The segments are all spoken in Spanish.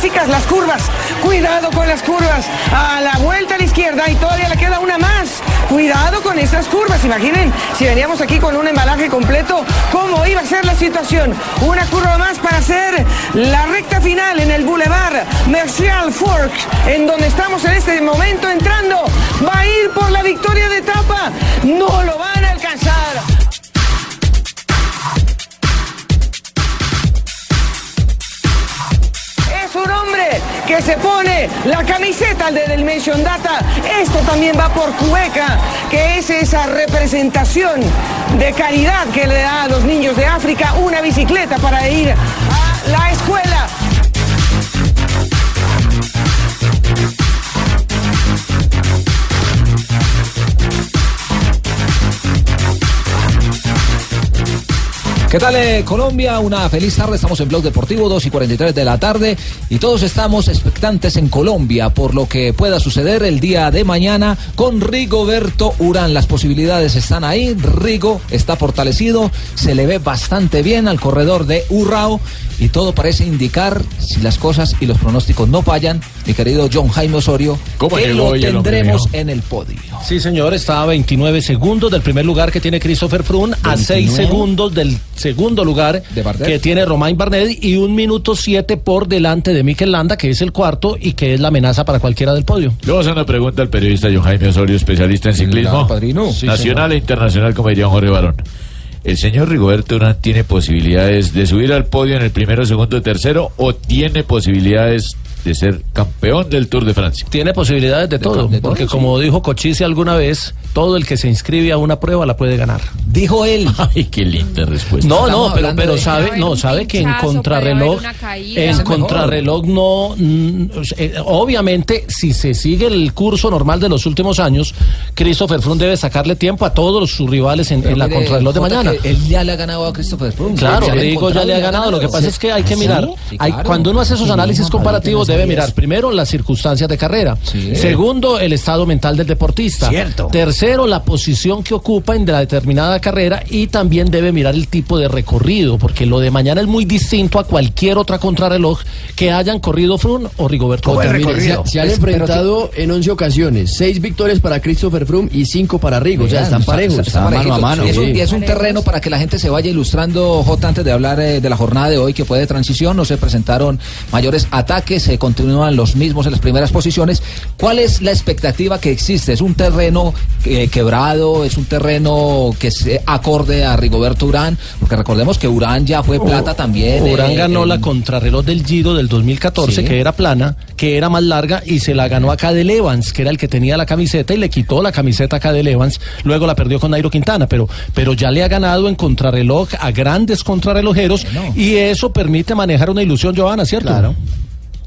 Clásicas, las curvas. Cuidado con las curvas. A la vuelta a la izquierda y todavía le queda una más. Cuidado con esas curvas. Imaginen si veníamos aquí con un embalaje completo, cómo iba a ser la situación. Una curva más para hacer la recta final en el Boulevard Martial Fork, en donde estamos en este momento entrando. Va a ir por la victoria de etapa. No lo van a alcanzar. Que se pone la camiseta de Dimension Data. Esto también va por Cueca, que es esa representación de calidad que le da a los niños de África una bicicleta para ir a la escuela. ¿Qué tal eh, Colombia? Una feliz tarde, estamos en Blog Deportivo, 2 y 43 de la tarde y todos estamos expectantes en Colombia por lo que pueda suceder el día de mañana con Rigoberto Urán. Las posibilidades están ahí, Rigo está fortalecido, se le ve bastante bien al corredor de Urrao y todo parece indicar, si las cosas y los pronósticos no fallan, mi querido John Jaime Osorio, ¿Cómo que lo tendremos en el podio. Sí, señor, está a 29 segundos del primer lugar que tiene Christopher Froome, a 6 29. segundos del segundo lugar De que tiene Romain Bardet y un minuto 7 por delante de Mikel Landa, que es el cuarto y que es la amenaza para cualquiera del podio. Le voy a hacer una pregunta al periodista John Jaime Osorio, especialista en ciclismo. Claro, padrino. Sí, nacional e internacional, como diría Jorge Barón. ¿El señor Rigoberto Urán tiene posibilidades de subir al podio en el primero, segundo, tercero o tiene posibilidades de ser campeón del Tour de Francia? Tiene posibilidades de, todo, de todo, porque sí. como dijo Cochise alguna vez, todo el que se inscribe a una prueba la puede ganar. Dijo él. Ay, qué linda respuesta. No, Estamos no, pero, pero de- sabe, no, sabe que en contrarreloj, en contrarreloj no, mm, eh, obviamente, si se sigue el curso normal de los últimos años, Christopher Froome debe sacarle tiempo a todos sus rivales en, en la Mire, contrarreloj de Jota, mañana. Él ya le ha ganado a Christopher Froome. Claro, han Rigo ya le ha ganado. Lo que pasa es que hay que mirar. Sí, hay- claro. cuando uno hace esos Sí, análisis comparativos, debe mirar primero las circunstancias de carrera. Sí. Segundo, el estado mental del deportista. Cierto. Tercero, la posición que ocupa en la determinada carrera. Y también debe mirar el tipo de recorrido, porque lo de mañana es muy distinto a cualquier otra contrarreloj que hayan corrido Froome o Rigoberto ¿Cómo el Urán. recorrido? Se han enfrentado en 11 ocasiones, 6 victorias para Christopher Froome y 5 para Rigo, o sea, están está- parejos. está- está mano a mano. Y es, un, sí. es un terreno para que la gente se vaya ilustrando, J, antes de hablar eh, de la jornada de hoy, que fue de transición. No se presentaron mayores ataques, se continúan los mismos en las primeras posiciones. ¿Cuál es la expectativa que existe? ¿Es un terreno eh, quebrado? ¿Es un terreno que se acorde a Rigoberto Urán? Porque recordemos que Urán ya fue plata también. Urán eh, ganó en- la contrarreloj del Giro del 2014, Sí. que era plana, que era más larga, y se la ganó a Cadel Evans, que era el que tenía la camiseta, y le quitó la camiseta a Cadel Evans. Luego la perdió con Nairo Quintana, pero, pero ya le ha ganado en contrarreloj a grandes contrarrelojeros, y eso permite manejar una ilusión, Giovanna, ¿cierto? Claro.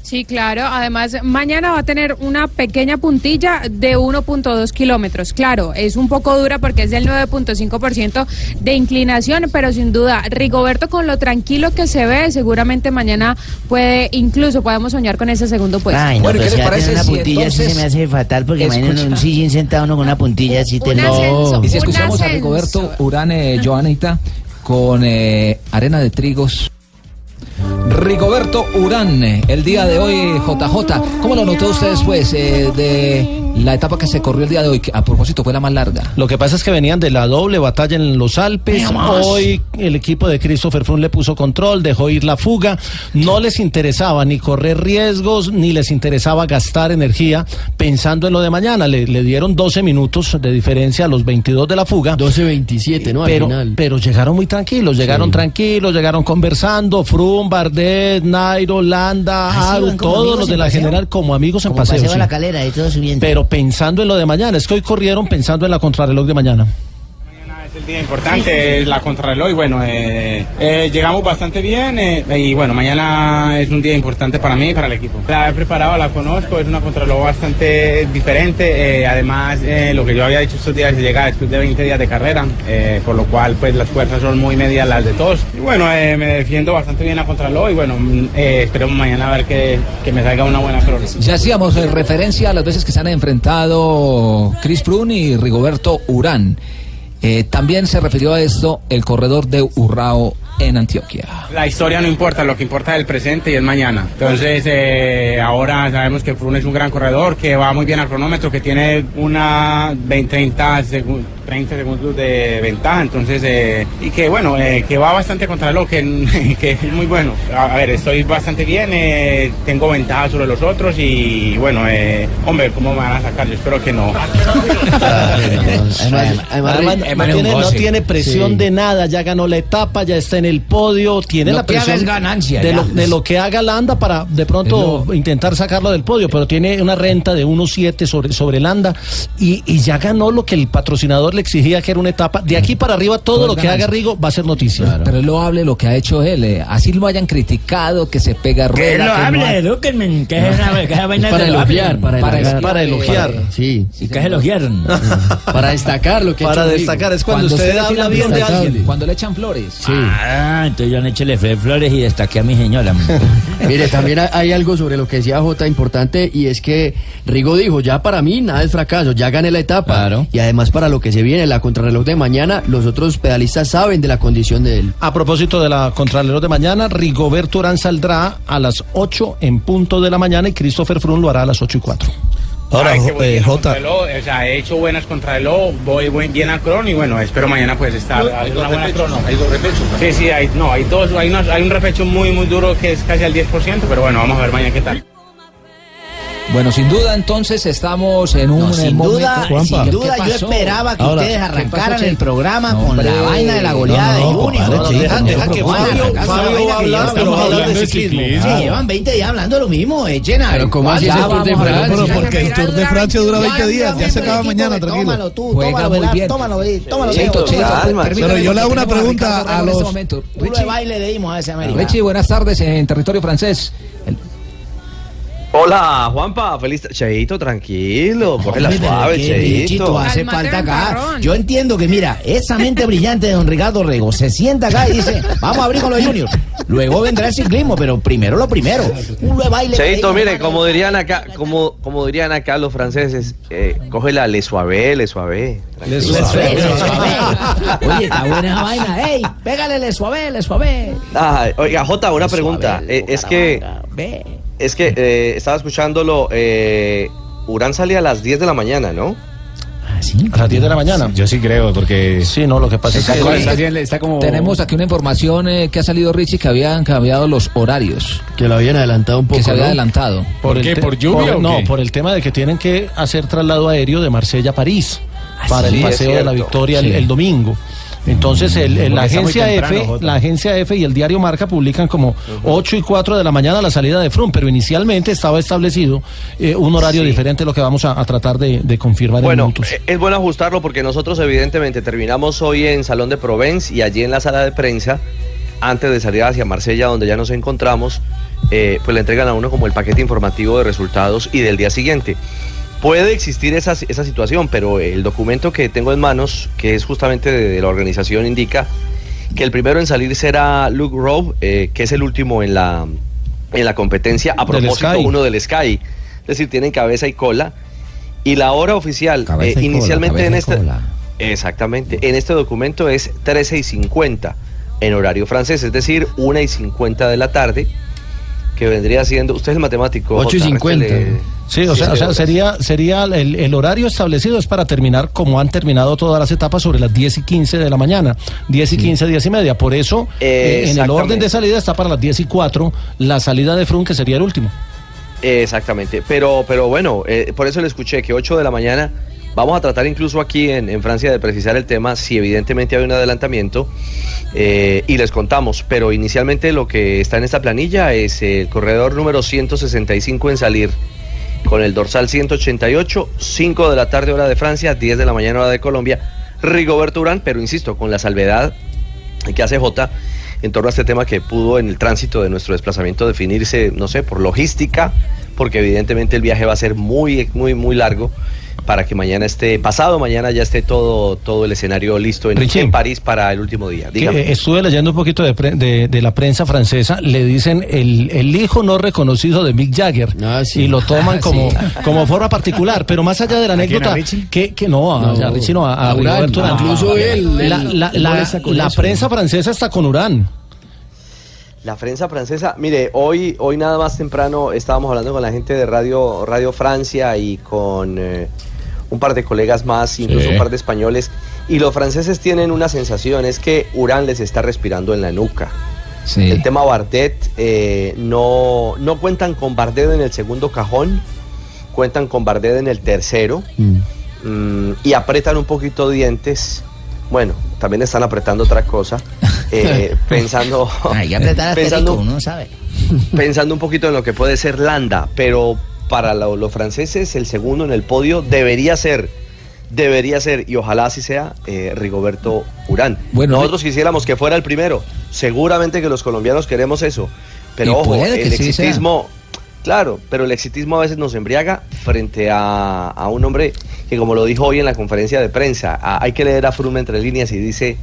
Sí, claro. Además, mañana va a tener una pequeña puntilla de 1.2 kilómetros. Claro, es un poco dura porque es del 9.5% de inclinación, pero sin duda, Rigoberto, con lo tranquilo que se ve, seguramente mañana puede, incluso podemos soñar con ese segundo puesto. Ay, no, Bueno, pues ¿qué le ya parece una si puntilla así se me hace fatal porque imagínate en un escucha- sillín sentado uno con una puntilla así te ascenso. Y si escuchamos a. Rigoberto Urán, eh, Joanita, con eh, arena de trigos. Rigoberto Urán, el día de hoy, JJ. ¿Cómo lo notó usted después eh, de la etapa que se corrió el día de hoy? Que a propósito fue la más larga. Lo que pasa es que venían de la doble batalla en los Alpes. Hoy el equipo de Christopher Froome le puso control, dejó ir la fuga. No les interesaba ni correr riesgos, ni les interesaba gastar energía pensando en lo de mañana. Le, le dieron 12 minutos de diferencia a los 22 de la fuga. 12.27, ¿no? Al Pero, final. pero llegaron muy tranquilos, llegaron tranquilos, llegaron conversando. Froome, Bardet, Nairo, Landa, van como todos los de la paseo. general como amigos en Como paseo. paseo a la calera y todo subiendo. Pero pensando en lo de mañana, es que hoy corrieron pensando en la contrarreloj de mañana. El día importante, es la contrarreloj bueno, eh, eh, llegamos bastante bien eh, y bueno, mañana es un día importante para mí y para el equipo. La he preparado, la conozco, es una contrarreloj bastante diferente, eh, además eh, lo que yo había dicho estos días llega después de 20 días de carrera, eh, por lo cual pues las fuerzas son muy medias las de todos. Y bueno, me defiendo bastante bien la contrarreloj y bueno, mm, esperemos mañana a ver que, que me salga una buena crónica. Ya hacíamos referencia a las veces que se han enfrentado Chris Froome y Rigoberto Urán. Eh, también se refirió a esto el corredor de Urrao en Antioquia. La historia no importa, lo que importa es el presente y es mañana. Entonces, eh, ahora sabemos que Froome es un gran corredor, que va muy bien al cronómetro, que tiene una 20, 30, segun- 30 segundos de ventaja. Entonces, eh, y que bueno, eh, que va bastante contra lo que, que es muy bueno. A, a ver, estoy bastante bien, eh, tengo ventaja sobre los otros y bueno, eh, hombre, ¿cómo me van a sacar? Yo espero que no. Además, además, Además, no, tiene, no tiene presión Sí. de nada, ya ganó la etapa, ya está en el podio, tiene Lo la que presión es ganancia, de, lo, de lo que haga Landa para de pronto intentar sacarlo del podio, pero tiene una renta de 1.7 sobre, sobre Landa y, y ya ganó lo que el patrocinador le exigía que era una etapa. De aquí para arriba todo Todo lo es que haga. Rigo va a ser noticia. Pero él lo hable lo que ha hecho él. eh, Así lo hayan criticado, que se pega rueda. Que lo que no hable, ha- edúquenme, que es una- que esa vaina para que lo elogiar, para Para elogiar. Para elogiar. Sí. ¿Y qué es elogiar? Para destacar lo que ha Para hecho Rigo. destacar es cuando, Cuando usted usted le habla bien de alguien. Cuando le echan flores. Sí. Ah, entonces yo le le fe flores y destaqué a mi señora. Mire, también hay- algo sobre lo que decía Jota importante y es que Rigo dijo, ya para mí nada es fracaso, ya gané la etapa. Claro. Y además para lo que se viene, la contrarreloj de mañana, los otros pedalistas saben de la condición de él. A propósito de la Contrarreloj de mañana, Rigoberto Urán saldrá a las 8 en punto de la mañana y Christopher Froome lo hará a las 8 y 4. Ahora, O sea, he hecho buenas contrarreloj, voy, voy bien al crono y bueno, espero mañana pues estar. Hay dos repechos. Sí, sí, hay, no, hay dos, hay, unos- hay un repecho muy, muy duro que es casi al 10%, pero bueno, vamos a ver mañana qué tal. Bueno, sin duda entonces estamos en un No, eh, sin momento... duda, ¿Qué sin duda yo pasó? esperaba que Ahora, ustedes ¿qué pasó, arrancaran Che? el programa No, con hombre. la vaina de la goleada No, no, de Junior. compadre, No, Cheito, deja- deja que Fabio- Fabio hablar, pero hablando de ciclismo. ciclismo. Sí, llevan 20 días hablando de lo mismo, echen a Pero ¿cómo así es el Tour de Francia? porque el Tour de Francia dura 20 días, ya se acaba mañana, Tómalo tranquilo. tú, Juega tómalo, Velar, tómalo, tómalo. Cheito. Cheito, Pero yo le hago una pregunta a este los- Richie, baile le dimos a ese América. Richie, buenas tardes en territorio francés. Hola, Juanpa, feliz. Cheito, tranquilo, coge la suave, Cheito. hace falta acá. Yo entiendo que, mira, esa mente brillante de don Ricardo Rego se sienta acá y dice, vamos a abrir con los juniors. Luego vendrá el ciclismo, pero primero lo primero. Un de baile. Cheito, mire, como dirían acá, como, como dirían acá los franceses, eh, coge la le suave, le suave. Le suave, le suave. Oye, está buena esa vaina. Ey, pégale, le suave, le suave. Ah, oiga, Jota, una pregunta. Eh, es que, Ve. Es que eh, estaba escuchándolo. Eh, Urán salía a las 10 de la mañana, ¿no? Ah, sí. A las 10 de la mañana. Yo sí creo, porque Sí, no, lo que pasa es que... está como... Tenemos aquí una información eh, que ha salido Richie que habían cambiado los horarios, Que lo habían adelantado un poco. que se había ¿no? adelantado. ¿Por el qué? ¿Por lluvia o No, qué? por el tema de que tienen que hacer traslado aéreo de Marsella a París para sí, el paseo de la. Victoria el domingo. Entonces, el, el- la agencia temprano, F, Jota. la agencia F y el diario Marca publican como 8 y 4 de la mañana la salida de Frum, pero inicialmente estaba establecido eh, un horario Sí. diferente, lo que vamos a, a tratar de, de confirmar en Bueno, minutos. eh, es bueno ajustarlo porque nosotros evidentemente terminamos hoy en Salón de Provence y allí en la sala de prensa, antes de salir hacia Marsella, donde ya nos encontramos, eh, pues le entregan a uno como el paquete informativo de resultados y del día siguiente. Puede existir esa, esa situación, pero el documento que tengo en manos, que es justamente de, de la organización, indica que el primero en salir será Luke Rowe, eh, que es el último en la, en la competencia, a propósito uno del Sky. Es decir, tienen cabeza y cola. Y la hora oficial, eh, inicialmente en este... Exactamente, en este documento es 13 y 50 en horario francés, es decir, 1 y 50 de la tarde. Que vendría siendo, usted es el matemático. Ocho y Jota, cincuenta. réstele- Sí, o sea, o sea, sería, sería el, el horario establecido es para terminar como han terminado todas las etapas sobre las 10 y 15 de la mañana. 10 y 15, 10 y media. Por eso, eh, en el orden de salida está para las 10 y 4 la salida de Frun, que sería el último. Exactamente, pero, pero bueno, eh, por eso le escuché que 8 de la mañana, vamos a tratar incluso aquí en, Francia de precisar el tema, si evidentemente hay un adelantamiento, eh, y les contamos, pero inicialmente lo que está en esta planilla es el corredor número 165 en salir, con el dorsal 188, 5 de la tarde hora de Francia, 10 de la mañana hora de Colombia, Rigoberto Urán, pero insisto, con la salvedad que hace J en torno a este tema que pudo en el tránsito de nuestro desplazamiento definirse, no sé, por logística, porque evidentemente el viaje va a ser muy, muy, muy largo para que mañana esté, pasado mañana ya esté todo, todo el escenario listo en, Richie. en París para el último día. Que, eh, estuve leyendo un poquito de, pre- de- de la prensa francesa, le dicen el, el hijo no reconocido de Mick Jagger y lo toman Ah, como, sí. como forma particular, pero más allá de la ¿A quién, a anécdota, que, que no, a, No, a Richie no, a, a a Urán. Incluso él, la, la- él la- la prensa francesa está con Urán. La prensa francesa, mire, hoy, hoy nada más temprano estábamos hablando con la gente de Radio, Radio Francia y con eh, un par de colegas más, incluso Sí. un par de españoles, y los franceses tienen una sensación, es que Urán les está respirando en la nuca. El tema Bardet, eh, no, no cuentan con Bardet en el segundo cajón, cuentan con Bardet en el tercero, mm, y apretan un poquito dientes. Bueno, también están apretando otra cosa, eh, pensando, Hay que apretar asterisco, pensando, uno sabe. pensando un poquito en lo que puede ser Landa, pero para lo- los franceses el segundo en el podio debería ser, debería ser, y ojalá así sea, eh, Rigoberto Urán. Bueno, Nosotros quisiéramos que fuera el primero, seguramente que los colombianos queremos eso, pero ojo, el sea. Claro, pero el exitismo a veces nos embriaga frente a, un hombre que como lo dijo hoy en la conferencia de prensa, hay que leer a Froome entre líneas y dice,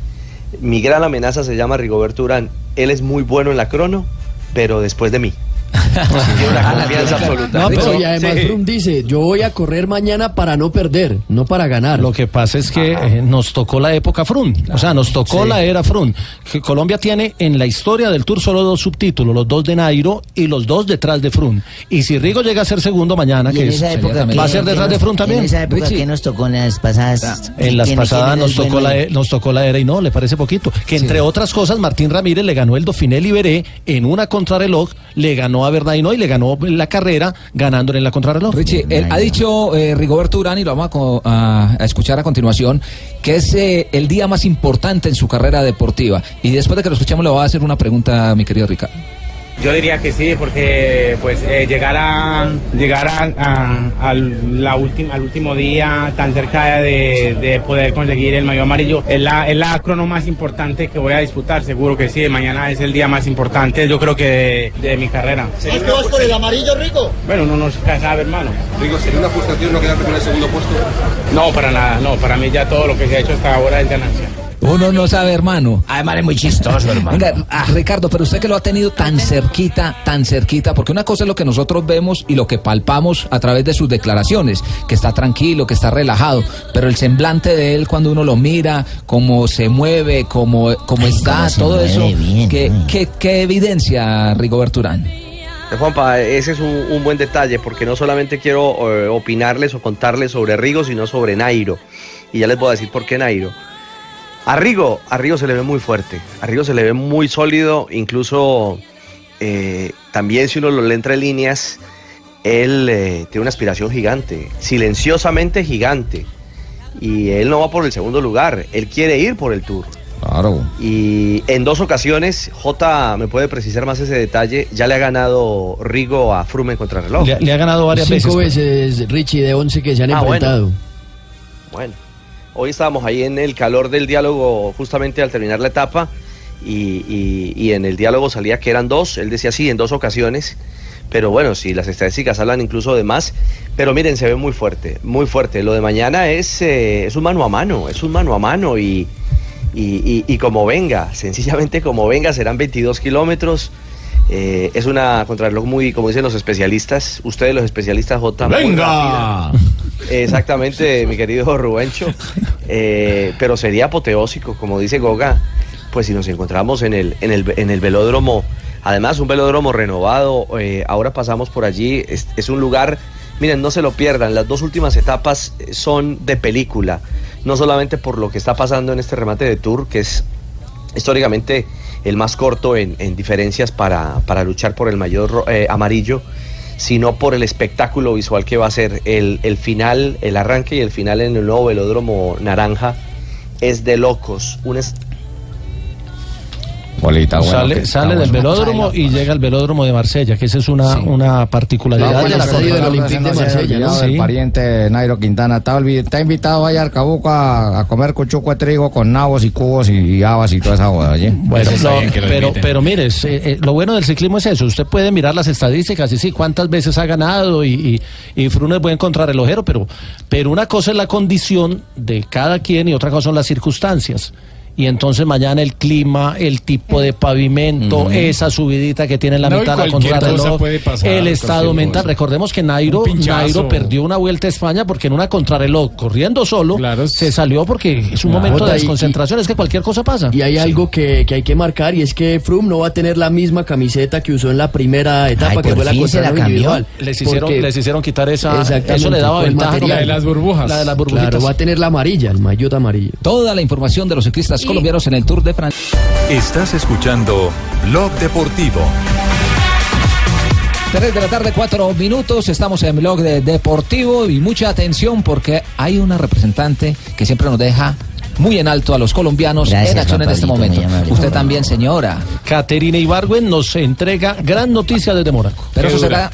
mi gran amenaza se llama Rigoberto Urán, él es muy bueno en la crono, pero después de mí. Una confianza absoluta. No, pero y además Sí. Dice, yo voy a correr mañana para no perder, no para ganar. Lo que pasa es que eh, nos tocó la época Frun, o sea, nos tocó Sí. la era Frun. Que Colombia tiene en la historia del Tour solo dos subtítulos, los dos de Nairo y los dos detrás de Frun. Y si Rigo llega a ser segundo mañana, que es- época va a ¿qué- ser detrás de Frun también. En esa época que nos tocó en las pasadas. En las ¿Quién- pasadas nos tocó, bueno? la, e- nos tocó la era y no, le parece poquito. Que entre otras cosas, Martín Ramírez le ganó el Dauphiné Liberé en una contrarreloj, le ganó a Verdaino y le ganó la carrera ganándole en la contrarreloj. Richie, él ha dicho eh, Rigoberto Urán, y lo vamos a, co- a- a escuchar a continuación, que es eh, el día más importante en su carrera deportiva. Y después de que lo escuchemos, le voy a hacer una pregunta a mi querido Ricardo. Yo diría que sí, porque pues eh, llegar a llegar a, a- a la última al último día tan cerca de, de poder conseguir el mayo amarillo es la es la crono más importante que voy a disputar, seguro que sí. Mañana es el día más importante, yo creo que de, de mi carrera. ¿Es que vas por el amarillo, Rico? Bueno, no se sabe, hermano. Rico, ¿sería una frustración no quedarte con el segundo puesto? No, para nada, no. Para mí ya todo lo que se ha hecho hasta ahora es ganancia. Uno no sabe, hermano. Además es muy chistoso, hermano. Venga, ah, Ricardo, pero usted que lo ha tenido tan cerquita, tan cerquita, porque una cosa es lo que nosotros vemos y lo que palpamos a través de sus declaraciones, que está tranquilo, que está relajado, pero el semblante de él cuando uno lo mira, cómo se mueve, cómo, cómo está, cómo todo eso, bien, ¿qué, qué- qué evidencia, Rigoberto Urán? Eh, Juanpa, ese es un, un buen detalle porque no solamente quiero eh, opinarles o contarles sobre Rigo, sino sobre Nairo. Y ya les voy a decir por qué Nairo. A Rigo, a Rigo se le ve muy fuerte, a Rigo se le ve muy sólido, incluso eh, también si uno lo lee entre líneas, él eh, tiene una aspiración gigante, silenciosamente gigante. Y él no va por el segundo lugar, él quiere ir por el Tour. Claro. Y en dos ocasiones, J me puede precisar más ese detalle, ya le ha ganado Rigo a Froome en contrarreloj. Le, le ha ganado varias Cinco veces. veces, Richie, de 11 que se han Ah, bueno. enfrentado. Bueno, hoy estábamos ahí en el calor del diálogo justamente al terminar la etapa y, y- y en el diálogo salía que eran dos, él decía sí, en dos ocasiones, pero bueno, sí, las estadísticas hablan incluso de más, pero miren, se ve muy fuerte, muy fuerte. Lo de mañana es, eh, es un mano a mano, es un mano a mano y, y, y- y como venga, sencillamente como venga, serán 22 kilómetros. eh, es una contrarreloj muy, como dicen los especialistas, ustedes los especialistas J. muy ¡Venga! Exactamente, mi querido Rubencho. Eh, pero sería apoteósico, como dice Goga, pues si nos encontramos en el, en el, en el velódromo Además, un velódromo renovado, eh, ahora pasamos por allí, es, es un lugar, miren, no se lo pierdan, las dos últimas etapas eh, son de película, no solamente por lo que está pasando en este remate de Tour, que es históricamente el más corto en, en diferencias para, para luchar por el mayor eh, amarillo, sino por el espectáculo visual que va a ser el, el final, el arranque y el final en el nuevo velódromo naranja es de locos. Un Bolita, bueno, sale que sale del velódromo y llega al velódromo de Marsella, que esa es una, una particularidad No, de la sí, Olympique de Marsella, ¿no? Sí. El pariente Nairo Quintana está, está invitado allá al Cabuco a, a comer cuchuco de trigo con nabos y cubos y, y habas y toda esa joda, ¿oye? Bueno, no, pero, pero mire, eh, eh, lo bueno del ciclismo es eso. Usted puede mirar las estadísticas y sí, cuántas veces ha ganado y, y, y Froome es buen contrarrelojero, pero, pero una cosa es la condición de cada quien y otra cosa son las circunstancias. Y entonces mañana el clima, el tipo de pavimento, esa subidita que tiene en la No, mitad de la contrarreloj, el estado mental. cosa. Recordemos que Nairo. Nairo perdió una vuelta a España porque en una contrarreloj, corriendo solo, se salió porque es un Claro. momento de y- desconcentración, es que cualquier cosa pasa. Y hay algo que, que hay que marcar y es que Froome no va a tener la misma camiseta que usó en la primera etapa, Ay, que fue la fin se la contrarreloj cambió. individual. Les hicieron- Porque- les hicieron quitar esa- eso le daba ventaja, material. La de las burbujas. La de las burbujitas. Claro, va a tener la amarilla, el maillot amarillo. Toda la información de los ciclistas colombianos en el Tour de Francia. Estás escuchando Blog Deportivo. 3 de la tarde, 4 minutos. Estamos en blog de Deportivo y mucha atención porque hay una representante que siempre nos deja muy en alto a los colombianos Gracias, en acción en este momento. amable, Usted también, señora. Caterina Ibargüen nos entrega gran noticia desde Mónaco. Pero eso será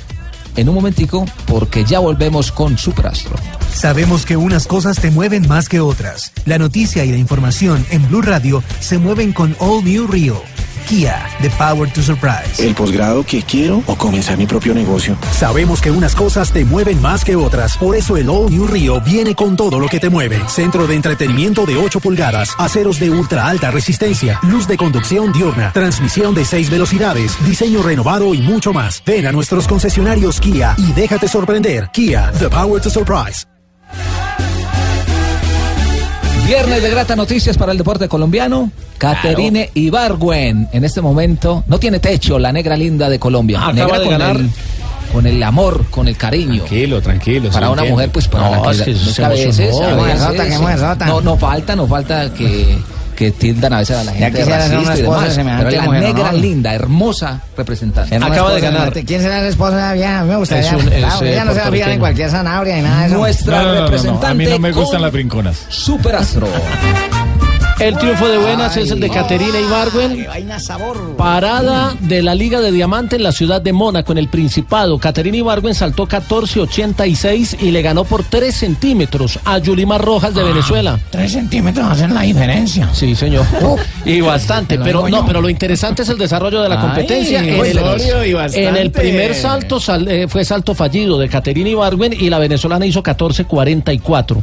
en un momentico porque ya volvemos con Superastro. Sabemos que unas cosas te mueven más que otras. La noticia y la información en Blue Radio se mueven con All New Rio. Kia, the power to surprise. ¿El posgrado que quiero o comenzar mi propio negocio? Sabemos que unas cosas te mueven más que otras, por eso el All New Rio viene con todo lo que te mueve. Centro de entretenimiento de 8 pulgadas, aceros de ultra alta resistencia, luz de conducción diurna, transmisión de 6 velocidades, diseño renovado y mucho más. Ven a nuestros concesionarios Kia y déjate sorprender. Kia, the power to surprise. Viernes de grata noticias para el deporte colombiano. Caterine Ibargüen, en este momento, no tiene techo, la negra linda de Colombia. Acaba negra de con ganar. el, con el amor, con el cariño. Tranquilo, tranquilo. Para una entiendo. mujer, pues para No, la que, es que es a veces, a veces. No, no falta, no falta que, que tildan a veces a la gente de quisiera ser racista una y esposa demás. semejante Pero la mujer, negra ¿no? linda, hermosa representante. Una esposa delante. ¿Quién será la esposa de la vieja? A mí me gustaría. Es un- es, Claro, eh, ella no se va a fijar en cualquier zanahoria ni nada de eso. Nuestra No, no, no, no, representante A mí no me gustan con las brinconas. Superastro. El triunfo de buenas es el de Caterina Ibargüen. Parada de la Liga de Diamante en la ciudad de Mónaco, en el Principado. Caterina Ibargüen saltó 14.86 y le ganó por 3 centímetros a Yulimar Rojas de Venezuela. Tres centímetros hacen la diferencia. Sí, señor. Y bastante, pero no, yo. pero lo interesante es el desarrollo de la Ay, competencia. en, el, en el primer salto sal- eh, fue salto fallido de Caterina Ibargüen y la venezolana hizo 14.44.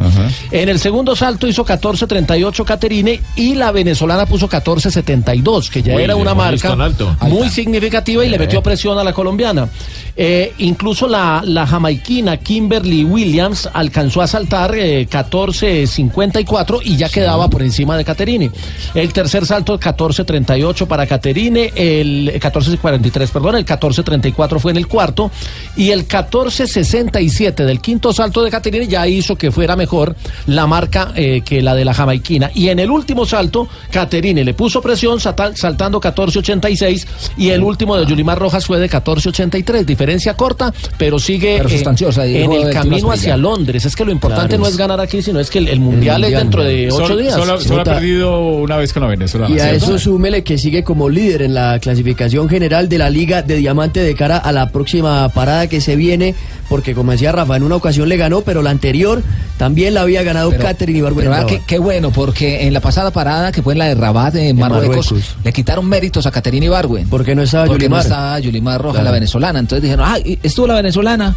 En el segundo salto hizo 14.38 Caterine y la venezolana puso 14.72, que ya Uy, era una marca muy significativa y le metió presión a la colombiana. Eh, incluso la, la jamaiquina Kimberly Williams alcanzó a saltar eh, 14.54 y ya quedaba por encima de Caterine. El tercer salto 14.38 para Caterine, el 14.43, perdón, el 14.34 fue en el cuarto y el 14.67 del quinto salto de Caterine ya hizo que fuera mejor la marca eh, que la de la jamaiquina. Y en el último salto, Caterine le puso presión saltando 14.86 y el último de Yulimar Rojas fue de 14.83. Diferencia corta, pero sigue Pero sustanciosa, y en el camino hacia. Londres. Es que lo importante Claro, no es- ganar aquí, sino es que el, el mundial, es mundial, dentro de ocho Solo- días. Solo, solo ha perdido una vez con la Venezuela. Y a ¿cierto? eso súmele que sigue como líder en la clasificación general de la Liga de Diamante de cara a la próxima parada que se viene, porque como decía Rafa, en una ocasión le ganó, pero la anterior también la había ganado Catherine Ibargüen. Qué bueno, porque en la pasada parada, que fue en la de Rabat, en Marruecos, Marruecos. le quitaron méritos a Caterina Ibargüen. Porque no estaba Porque no Yulimar. estaba Yulimar Rojas, Claro. la venezolana. Entonces dijeron, ah, ¿y- ¿estuvo la venezolana?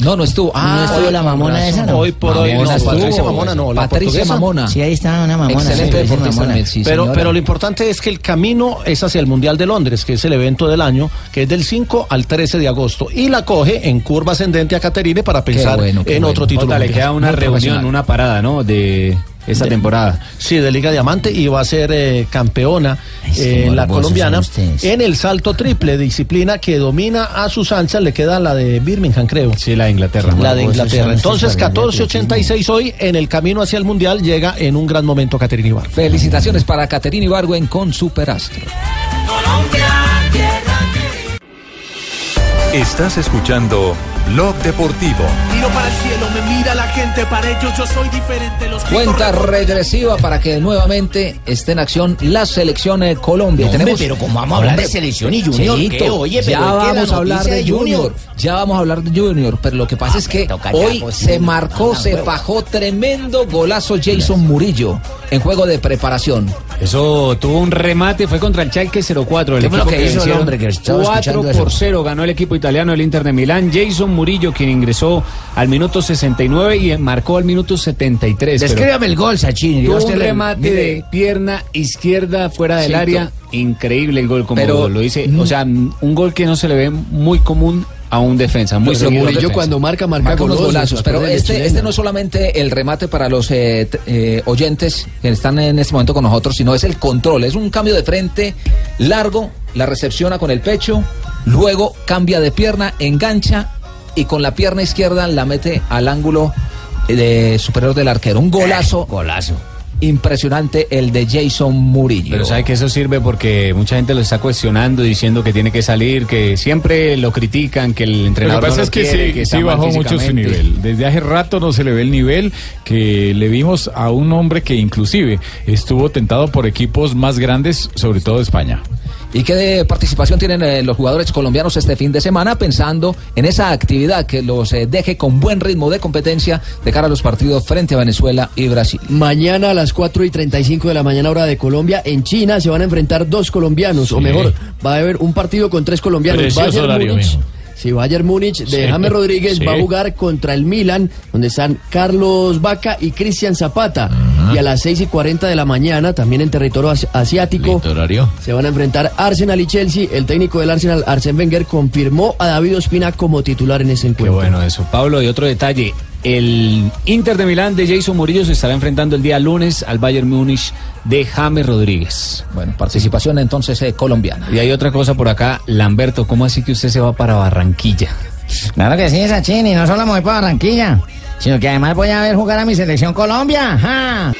No, no estuvo. Ah, No estuvo la mamona esa. ¿no? Hoy por hoy no, estuvo. Patricia Mamona no, la Patricia portuguesa. Mamona. Sí, ahí está una mamona. Excelente sí, deportista mamona. también, sí, pero, pero lo importante es que el camino es hacia el Mundial de Londres, que es el evento del año, que es del 5 al 13 de agosto. Y la coge en curva ascendente a Caterine para pensar bueno, qué en bueno. otro título. Jota, le queda una Muy reunión, una parada, ¿no? De esta De- temporada. Sí, de Liga Diamante y va a ser eh, campeona eh, la colombiana en el salto triple, disciplina que domina a sus anchas, le queda la de Birmingham, creo. Sí, la de Inglaterra. La de Inglaterra. Entonces, hablando de 14.86 hoy en el camino hacia el Mundial llega en un gran momento Caterina Ibarra. Felicitaciones para Caterina Ibargüen con Superastro. Estás escuchando Blog Deportivo. Miro para el cielo, me mira la gente, para ellos yo soy diferente. Los Cuenta regresiva para que nuevamente esté en acción la selección de Colombia. No, hombre, Tenemos, pero ¿cómo vamos a hablar de selección y Junior? Cheito, ¿Qué? Oye, pero ya vamos a hablar de de Junior. Junior. Ya vamos a hablar de Junior, pero lo que pasa es que toca hoy pues, se marcó, no, se fajó tremendo golazo Jason Murillo en juego de preparación. Eso tuvo un remate, fue contra el Schalke 04. El ¿Qué fue lo equipo que hizo el vencieron hombre que estaba 4 escuchando por eso? 0 ganó el equipo italiano el Inter de Milán. Jason Murillo, quien ingresó al minuto 69 y marcó al minuto 73. pero Descríbame el gol, Sachini. Tuvo un le- remate de pierna izquierda fuera del área. Increíble el gol, como Pero- lo dice. Mm. O sea, un gol que no se le ve muy común a un defensa. Muy al Murillo defensa. cuando marca, marca, Marca unos golazos, pero este, este no es solamente el remate para los eh, eh, oyentes que están en este momento con nosotros, sino es el control. Es un cambio de frente largo, la recepciona con el pecho, luego cambia de pierna, engancha y con la pierna izquierda la mete al ángulo eh, de superior del arquero. Un golazo. Golazo. Impresionante el de Jason Murillo. Pero sabe que eso sirve porque mucha gente lo está cuestionando diciendo que tiene que salir, que siempre lo critican, que el Lo entrenador que pasa no lo es que quiere, sí, que sí bajó mucho su nivel. Desde hace rato no se le ve el nivel que le vimos a un hombre que inclusive estuvo tentado por equipos más grandes, sobre todo de España. ¿Y qué de participación tienen eh, los jugadores colombianos este fin de semana pensando en esa actividad que los eh, deje con buen ritmo de competencia de cara a los partidos frente a Venezuela y Brasil? Mañana a las 4 y 35 de la mañana hora de Colombia, en China se van a enfrentar dos colombianos, o mejor, va a haber un partido con tres colombianos. Precioso Bayern horario, Múnich, mijo. Sí, Bayern Múnich de Sí. James Rodríguez Sí. va a jugar contra el Milan, donde están Carlos Vaca y Cristian Zapata. Y a las 6 y 40 de la mañana, también en territorio asi- asiático, se van a enfrentar Arsenal y Chelsea. El técnico del Arsenal, Arsène Wenger, confirmó a David Ospina como titular en ese Qué encuentro. bueno eso. Pablo, y otro detalle. El Inter de Milán de Jason Murillo se estará enfrentando el día lunes al Bayern Múnich de James Rodríguez. Bueno, participación entonces eh, colombiana. Y hay otra cosa por acá. Lamberto, ¿cómo así que usted se va para Barranquilla? Claro que sí, Sachini. No solo me voy para Barranquilla, sino que además voy a ver jugar a mi selección Colombia. ¡Ja!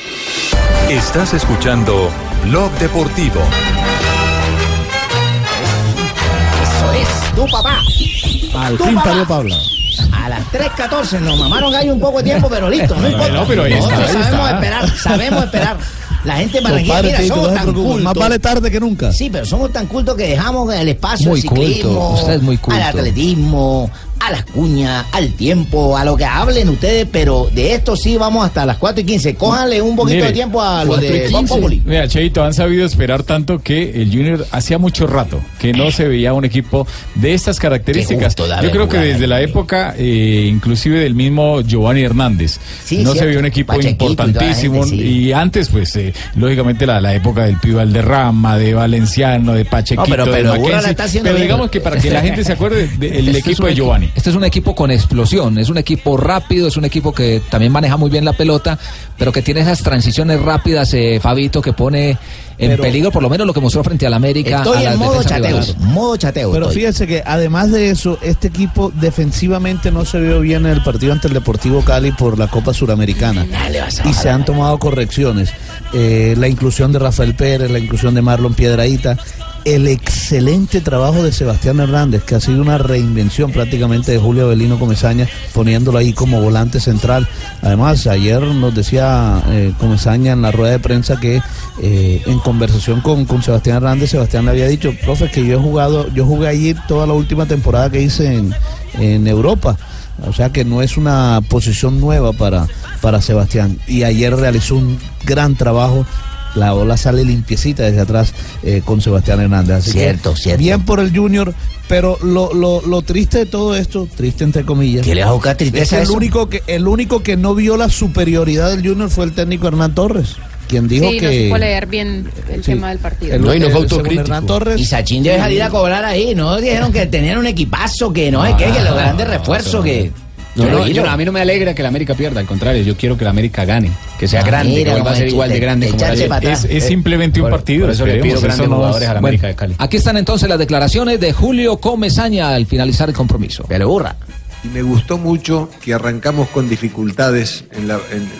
Estás escuchando Blog Deportivo. Eso es, tu papá. Al fin parió Pablo. A las 3.14 nos mamaron gallo un poco de tiempo, pero listo, no importa. No, pero ahí está, Nosotros ahí sabemos está. esperar, sabemos esperar. La gente de Barranquilla, mira, somos no tan cultos. Más vale tarde que nunca. Sí, pero somos tan cultos que dejamos el espacio Muy al ciclismo, culto, usted es muy culto. al atletismo, a las cuñas, al tiempo, a lo que hablen ustedes, pero de esto sí vamos hasta las 4 y 15. Cójanle un poquito Mire, de tiempo a los 4 y de 15. Voz Populi. Mira, Cheito, han sabido esperar tanto que el Junior hacía mucho rato que no se veía un equipo de estas características. Yo creo que desde la Junior. época, eh, inclusive del mismo Giovanni Hernández, Sí, no se veía un equipo Pachequito y importantísimo. gente, sí. Y antes, pues, eh, lógicamente, la, la época del Pío Valderrama, de Valenciano, de Pachequito, No, pero- de pero Mackenzie. haciendo Pero digamos que para que la gente se acuerde del es equipo de Giovanni. Este es un equipo con explosión, es un equipo rápido, es un equipo que también maneja muy bien la pelota, pero que tiene esas transiciones rápidas, eh, Fabito, que pone en Pero- peligro por lo menos lo que mostró frente al América. Estoy a en modo chateo, modo chateo. Pero estoy. fíjese que además de eso, este equipo defensivamente no se vio bien en el partido ante el Deportivo Cali por la Copa Suramericana. Dale, vas a Y se han tomado correcciones. Eh, la inclusión de Rafael Pérez, la inclusión de Marlon Piedraíta, el excelente trabajo de Sebastián Hernández, que ha sido una reinvención prácticamente de Julio Avelino Comesaña, poniéndolo ahí como volante central. Además, ayer nos decía eh, Comesaña en la rueda de prensa que eh, en conversación con, con Sebastián Hernández, Sebastián le había dicho, profe, que yo he jugado, yo jugué allí toda la última temporada que hice en, en Europa. O sea que no es una posición nueva para, para Sebastián. Y ayer realizó un gran trabajo. La ola sale limpiecita desde atrás eh, con Sebastián Hernández. Así que Cierto, cierto. Bien por el Junior, pero lo, lo, lo triste de todo esto, triste entre comillas. ¿Qué le va a buscar es tristeza que a el eso? único que el único que no vio la superioridad del Junior fue el técnico Hernán Torres, quien dijo sí, no que supo leer bien el Sí. tema del partido. el- No, y no fue autocrítico. Hernán Torres Y Sachin debe salir a cobrar ahí, ¿no? Dijeron que tenían un equipazo, que no sé qué, que los grandes refuerzos, que... No- Tranquilo. yo no- a mí no me alegra que la América pierda, al contrario, yo quiero que la América gane, que sea Ah, grande, mira, que vuelva a ser igual de grande como ayer. atrás. Es simplemente un partido. Por eso le pido grandes no es- jugadores a la Bueno, América de Cali. Aquí están entonces las declaraciones de Julio Comesaña al finalizar el compromiso. Pero burra. Y me gustó mucho que arrancamos con dificultades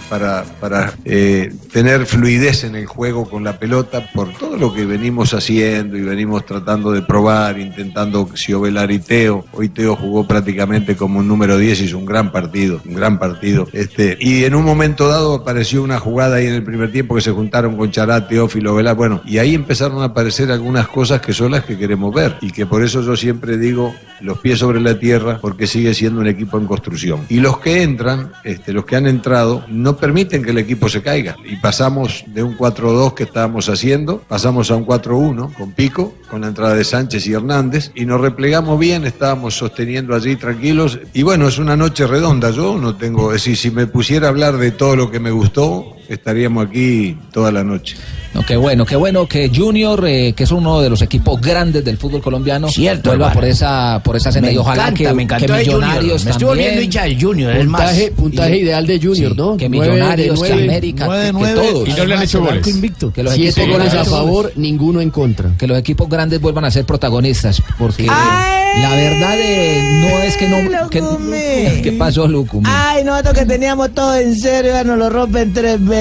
para, para eh, tener fluidez en el juego con la pelota por todo lo que venimos haciendo y venimos tratando de probar, intentando si Ovelar y Teo. Hoy Teo jugó prácticamente como un número 10, hizo un gran partido, un gran partido. Este, y en un momento dado apareció una jugada ahí en el primer tiempo que se juntaron con Chará, Teófilo, Ovelar. Bueno, y ahí empezaron a aparecer algunas cosas que son las que queremos ver. Y que por eso yo siempre digo los pies sobre la tierra porque sigue siendo un equipo en construcción. Y los que entran, este, los que han entrado, no permiten que el equipo se caiga. Y pasamos de un 4-2 que estábamos haciendo, pasamos a un 4-1 con Pico, con la entrada de Sánchez y Hernández, y nos replegamos bien, estábamos sosteniendo allí tranquilos. Y bueno, es una noche redonda. Yo no tengo, es decir, si me pusiera a hablar de todo lo que me gustó, estaríamos aquí toda la noche. No, qué bueno, qué bueno que Junior, eh, que es uno de los equipos grandes del fútbol colombiano, Cierto, vuelva hermano. por esa, por esa senda Me y ojalá encanta, que, me encantó que. Millonarios Me estuvo también. viendo hincha del Junior, es más. Puntaje, puntaje Y- ideal de Junior, sí, ¿no? Que Millonarios, que nueve. América, que, que todos. Y no le han hecho goles. invicto. Que los Siete equipos goles a favor, ninguno en contra. que los equipos grandes vuelvan a ser protagonistas, porque la verdad eh, no es que no... Que, ¿Qué pasó, Lucum? Ay, nosotros que teníamos todo en serio, ya nos lo rompen tres veces.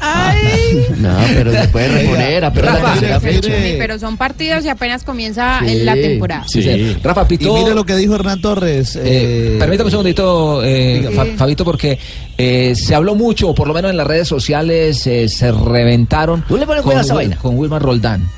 Ay. No, pero se puede reponer, apenas la Rafa, tercera fecha. Sí, pero son partidos y apenas comienza Sí. la temporada. Sí, sí. Rafa Y Pitó... mire lo que dijo Hernán Torres. Eh, eh, permítame un segundito, eh, Fa- Fabito, porque eh, se habló mucho, o por lo menos en las redes sociales eh, se reventaron ¿Tú le pones con, a esa vaina? con Wilmar Roldán,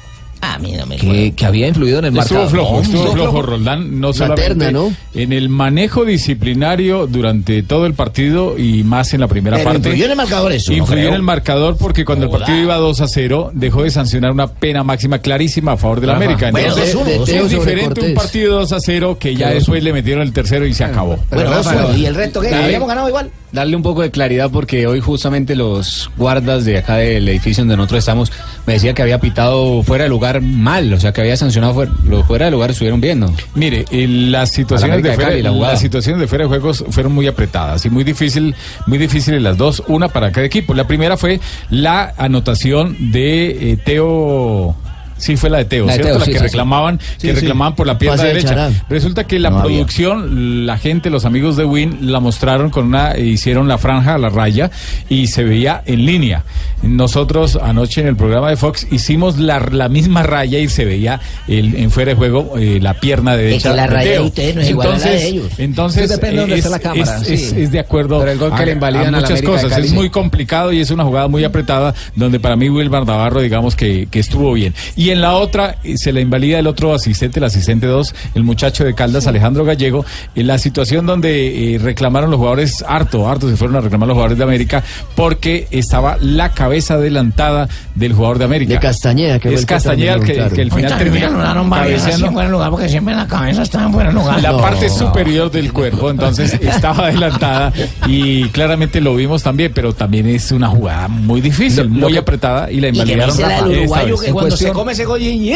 A mí no me que, que había influido en el Estuvo marcador. flojo, No, estuvo estuvo flojo flojo. Roldán, no La solamente terna, ¿no? en el manejo disciplinario durante todo el partido y más en la primera Pero parte. influyó en el marcador eso, Influyó en el marcador porque cuando el partido iba 2 a 0, dejó de sancionar una pena máxima clarísima a favor de la Ajá. América. Entonces, es diferente un partido 2 a 0 que ya Que después le metieron el tercero y se acabó. Bueno, Rafa, dos, uno. no. ¿Y el resto qué? David. ¿Habíamos ganado igual? Darle un poco de claridad porque hoy justamente los guardas de acá del edificio donde nosotros estamos me decía que había pitado fuera de lugar mal, o sea que había sancionado fuera, los fuera de lugar estuvieron bien, ¿no? Mire, eh, las situaciones América de de fuera, Cali, la jugada. las situaciones de fuera de juegos fueron muy apretadas y muy difícil, muy difíciles las dos, una para cada equipo. La primera fue la anotación de eh, Teo. Sí, fue la de Teo, La de ¿cierto? Teo, la sí, que sí, reclamaban, Sí, que reclamaban por la pierna derecha. Charán. Resulta que la No había. producción, la gente, los amigos de Win la mostraron con una, hicieron la franja, la raya y se veía en línea. Nosotros anoche en el programa de Fox hicimos la, la misma raya y se veía el, en fuera de juego eh, la pierna derecha. que la de raya de ustedes no es igual a la de entonces, ellos. entonces depende de dónde es, esté la cámara, es- es- es de acuerdo Pero el gol que a, le invalidan a a la muchas cosas. Es muy complicado y es una jugada muy apretada donde para mí Wilmar Navarro digamos que, que estuvo bien. Y en la otra eh, se le invalida el otro asistente, el asistente 2, el muchacho de Caldas, Alejandro Gallego, en la situación donde eh, reclamaron los jugadores, harto, harto se fueron a reclamar los jugadores de América porque estaba la cabeza adelantada del jugador de América. De Castañeda, que es el Castañeda el que, el que al final Ahorita termina anularon cabeceando. lugar porque siempre la cabeza está en buen lugar. La No. parte superior del cuerpo, entonces estaba adelantada y claramente lo vimos también, pero también es una jugada muy difícil, muy que- apretada y la Y que invalidaron. la del uruguayo que cuando cuestión- se come ese gol y...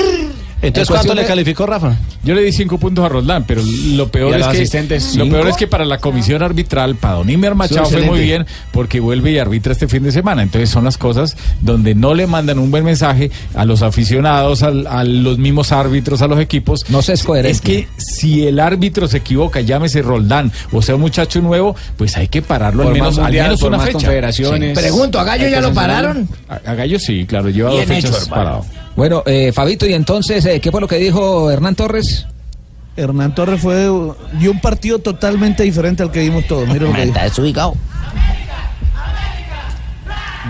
Entonces, En ¿cuánto le calificó Rafa? Yo le di cinco puntos a Roldán, pero lo peor es que lo peor es que para la comisión arbitral, para Don Imer Machado fue muy bien porque vuelve y arbitra este fin de semana. Entonces son las cosas donde no le mandan un buen mensaje a los aficionados, al- a, los mismos árbitros, a los equipos. No se es coherente. Es que si el árbitro se equivoca, llámese Roldán o sea un muchacho nuevo, pues hay que pararlo Por al menos, al menos por una más fecha. confederaciones. Pregunto, ¿a Gallo ya lo pararon? A, a Gallo sí, claro, lleva dos fechas hecho, hermano. parado. Bueno, eh, Fabito, y entonces, eh, ¿qué fue lo que dijo Hernán Torres? Hernán Torres fue dio un partido totalmente diferente al que vimos todos. Mira lo que. Está desubicado.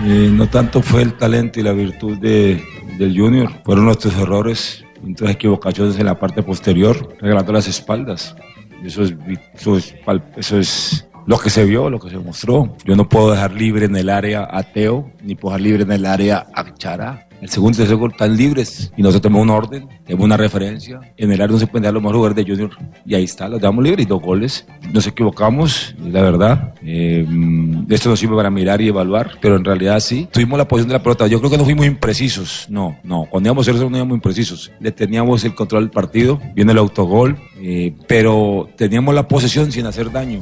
Eh, no tanto fue el talento y la virtud de, del Junior, fueron nuestros errores, nuestras equivocaciones en la parte posterior, regalando las espaldas. Eso es, eso es, eso es lo que se vio, lo que se mostró. Yo no puedo dejar libre en el área a Teo, ni puedo dejar libre en el área a Chara. El segundo y tercer gol están libres y nosotros tenemos un orden, tenemos una referencia. En el área no se pueden dar los mejores jugadores de Junior y ahí está, los damos libres y dos goles. Nos equivocamos, la verdad. Eh, esto nos sirve para mirar y evaluar, pero en realidad sí. Tuvimos la posición de la pelota. Yo creo que no fuimos imprecisos. No, no. Cuando íbamos a eso no íbamos imprecisos. Le teníamos el control del partido, viene el autogol, eh, pero teníamos la posesión sin hacer daño.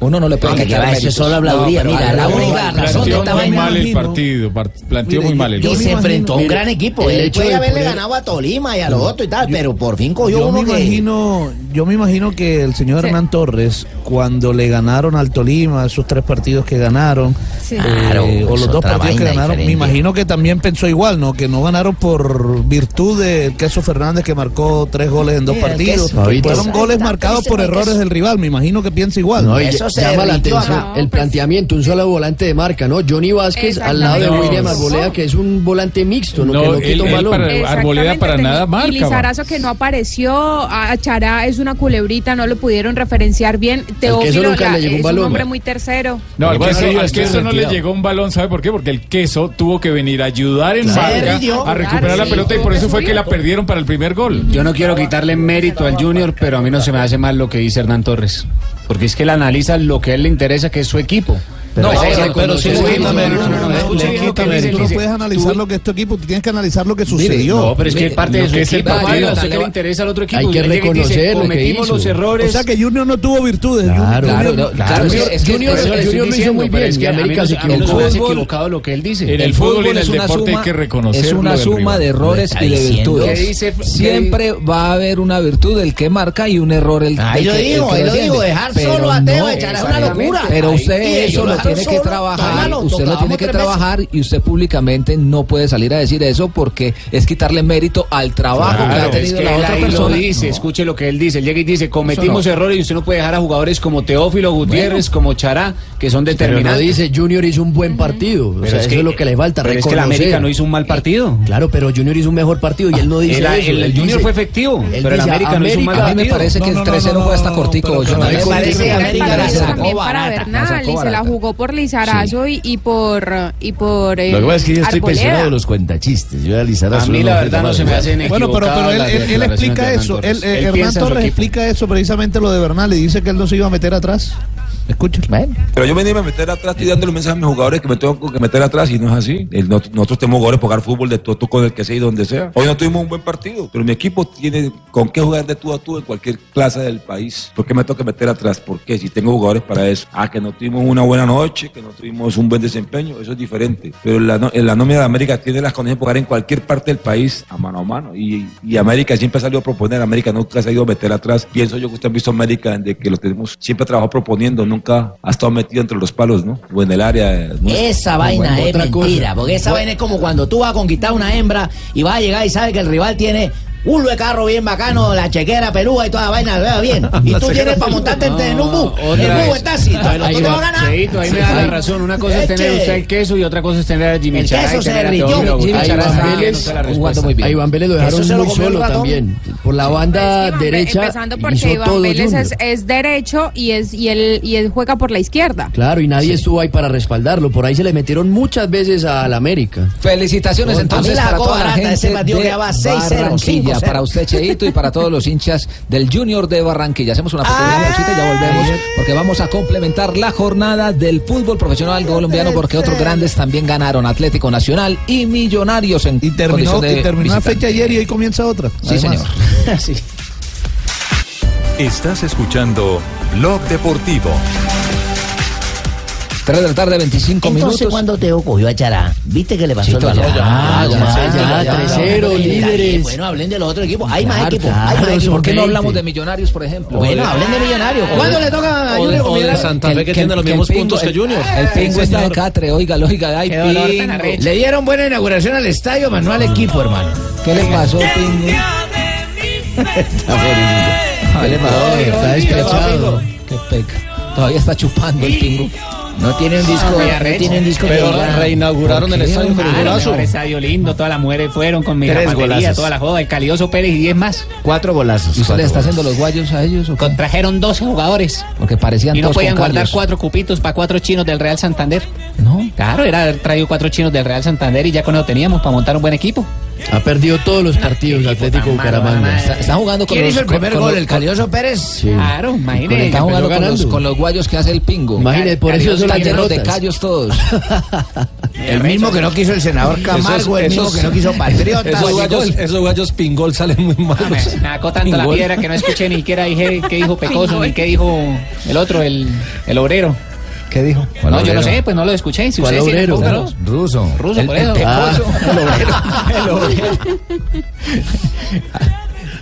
Uno no le puede que a eso solo habladuría. No, Mira, la única razón de esta vaina. Mal el partido, planteó muy mal el partido. Y se enfrentó a un gran equipo. Él puede haberle ganado a Tolima y a los mm. otros y tal, pero por fin cogió uno que. Yo me imagino que el señor Hernán Torres, cuando le ganaron al Tolima, esos tres partidos que ganaron, eh, o los dos partidos que ganaron, me imagino que también pensó igual, ¿no? Que no ganaron por virtud de Queso Fernández que marcó tres goles en dos partidos. Fueron goles marcados por errores del rival, me imagino que piensa igual. eso Llama la atención el planteamiento, un solo volante de marca, ¿no? Johnny Vázquez al lado de William Arboleda, que es un volante mixto, ¿no? que no quita un balón. Arboleda para nada marca. Y Lizarazo que no apareció, a es una culebrita, no lo pudieron referenciar bien. Teófilo la, le llegó un balón, es un hombre muy tercero. No, queso, al queso no le llegó un balón, ¿sabe por qué? Porque el queso tuvo que venir a ayudar en marca, a recuperar la pelota y por eso fue que la perdieron para el primer gol. Yo no quiero quitarle mérito al Junior, pero a mí no se me hace mal lo que dice Hernán Torres. Porque es que él analiza lo que a él le interesa, que es su equipo. Pero no, pero, si no, no, puedes analizar lo que es tu equipo, tienes que analizar lo que sucedió. no, pero es que parte de su equipo, le interesa al otro equipo. Hay que reconocer cometimos los errores. O sea que Junior no tuvo virtudes. Claro, claro. Junior lo hizo muy bien, es que América se equivocó. Es equivocado lo que él dice. En el fútbol y en el deporte hay que reconocer. Es una suma de errores y de virtudes. Siempre va a haber una virtud el que marca y un error el que Ahí lo digo, ahí lo digo, dejar solo a Teo, echar es una locura. Pero usted eso tiene que trabajar, usted lo tiene que trabajar y usted públicamente no puede salir a decir eso porque es quitarle mérito al trabajo claro, que ha tenido la otra persona. Lo dice, escuche lo que él dice, él llega y dice, cometimos errores y usted no puede dejar a jugadores como Teófilo Gutiérrez, como Chará, que son determinados Pero no dice, Junior hizo un buen partido, o sea, es eso lo que le falta, pero es que la América no hizo un mal eh, partido. claro, pero Junior hizo un mejor partido y él no dice El, eso, el, Junior fue efectivo, pero el América, no hizo un mal partido. A mí me parece que el 3-0 fue hasta cortico. Me parece que América y se la jugó por Lizarazo y, y, por y por eh, Lo que pasa es que yo estoy pensionado los cuentachistes. Yo a Lizarazo. A mí la verdad no, se me hacen Bueno, pero, él, explica eso. Él, eh, él Hernán Torres explica eso precisamente lo de Bernal. Y dice que él no se iba a meter atrás. ¿Me? Pero yo venía a meter atrás, estoy dándole un mensaje a mis jugadores que me tengo que meter atrás y no es así. Nosotros tenemos jugadores para jugar fútbol de todo con el que sea y donde sea. Hoy no tuvimos un buen partido, pero mi equipo tiene con qué jugar de tú a tú en cualquier plaza del país. ¿Por qué me tengo que meter atrás? ¿Por qué? Si tengo jugadores para eso. Ah, que no tuvimos una buena noche, que no tuvimos un buen desempeño, eso es diferente. Pero la, la nómina de América tiene las condiciones para jugar en cualquier parte del país a mano a mano. Y, América siempre ha salido a proponer, América nunca ha salido a meter atrás. Pienso yo que usted ha visto América, de que lo tenemos siempre trabajado proponiendo, nunca nunca ha estado metido entre los palos, ¿no? O en el área. Eh, ¿no? Esa vaina es otra mentira, cosa. porque esa vaina es como cuando tú vas a conquistar una hembra y vas a llegar y sabes que el rival tiene un de carro bien bacano, la chequera pelúa y toda la vaina, vea bien. Y tú tienes para montarte no, en un bus, en un bus taxi, no, no te a ganar. ahí me da la razón. Una cosa es tener usted el queso y otra cosa es tener el Jimmy El queso se derritió. Jimmy Chará está un muy bien. Iván Vélez lo dejaron muy solo también por la banda derecha. Empezando porque Iván es, derecho y es y él, y él juega por la izquierda. Claro, y nadie sí. estuvo ahí para respaldarlo. Por ahí se le metieron muchas veces al América. Felicitaciones entonces para toda la gente ese de Barranquilla, para usted Cheito y para todos los hinchas del Junior de Barranquilla. Hacemos una pequeña pausita y ya volvemos porque vamos a complementar la jornada del fútbol profesional colombiano porque otros grandes también ganaron Atlético Nacional y Millonarios en y terminó, de y terminó la fecha ayer y hoy comienza otra. Sí, señor. Así. Estás escuchando Blog Deportivo. 3 de la tarde, 25 Entonces, minutos. Entonces, cuando Teo cogió a Chará, ¿viste que le pasó el balón? Ah, ah, ya, ya, ya, 3-0, líderes. Bueno, hablen de los otros equipos. Hay más equipos. ¿Por qué no hablamos este. de Millonarios, por ejemplo? Bueno, hablen de Millonarios. Ah, ¿Cuándo le toca a Junior? O de Santa Fe, que tiene los mismos puntos que Junior. El Pingo está de Catre, oiga, oiga, ay, Le dieron buena inauguración al estadio, Manuel Equipo, hermano. ¿Qué le pasó, Pingo? está Está despechado. Qué peca. Todavía está chupando el pingo. No tiene un disco, no tiene disco pero reinauguraron el estadio con el estadio lindo, todas las mujeres fueron con mi zapatería, toda la joda, el Calioso Pérez y 10 más. Cuatro golazos. ¿Y usted está haciendo los guayos a ellos? Contrajeron 12 jugadores. Porque parecían Y no podían guardar cuatro cupitos para cuatro chinos del Real Santander. No. Claro, era traído cuatro chinos del Real Santander y ya con eso teníamos para montar un buen equipo. Ha perdido todos los partidos Atlético Bucaramanga. Está, está jugando con ¿Quién los hizo el con- primer con gol? ¿El Calioso Pérez? Claro, imagínate. está jugando con los, ganando. con los guayos que hace el pingo. Imagínate, por eso son las Están llenos de callos todos. El mismo que no quiso el senador Camargo, el mismo que no quiso Patriota. Esos guayos, esos guayos pingol salen muy malos. Me, sacó tanto la piedra que no escuché ni siquiera dije qué dijo Pecoso ni qué dijo el otro, el, el obrero. ¿Qué dijo? No, yo no sé, pues no lo escuché. Si ¿Cuál ustedes tienen obrero? Ruso. Ruso, El- por el eso. Pecoso. Ah, el obrero.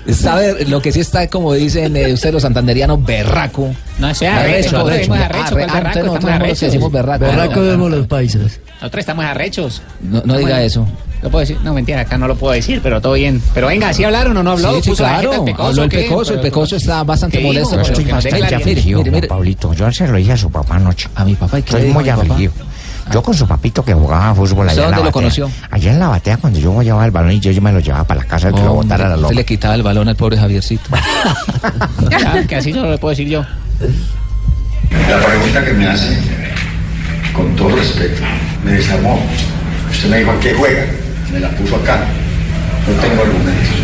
Sabe lo que sí está, como dicen eh, ustedes los santanderianos, berraco. No sea arrecho, arrecho, Arre- ¿cuál berraco? entonces Estamos nosotros somos los que arrechos. decimos berraco. Berraco vemos los paisas. Nosotros estamos arrechos. No, no diga eso. ¿Lo puedo decir? No, mentira, acá no lo puedo decir, pero todo bien. Pero venga, ¿sí hablaron o no habló? Sí, sí, ¿Puso la claro. el Pecoso, Habló el? Pecoso. El Pecoso está bastante molesto. El Mire, mire, Yo, mire, mire. Pablito, yo se lo dije a su papá anoche. A mi papá, ¿y qué Estoy muy afligido. Yo con su papito que jugaba fútbol allá ¿Usted en la dónde lo conoció? Allá en la batea cuando yo llevaba el balón y yo, yo me lo llevaba para la casa que lo botara a la usted loca. le quitaba el balón al pobre Javiercito. Ah, que así solo le puedo decir yo. La pregunta que me hace, con todo respeto, me desarmó. Usted me dijo, ¿a qué juega? Me la puso acá. No tengo argumentos.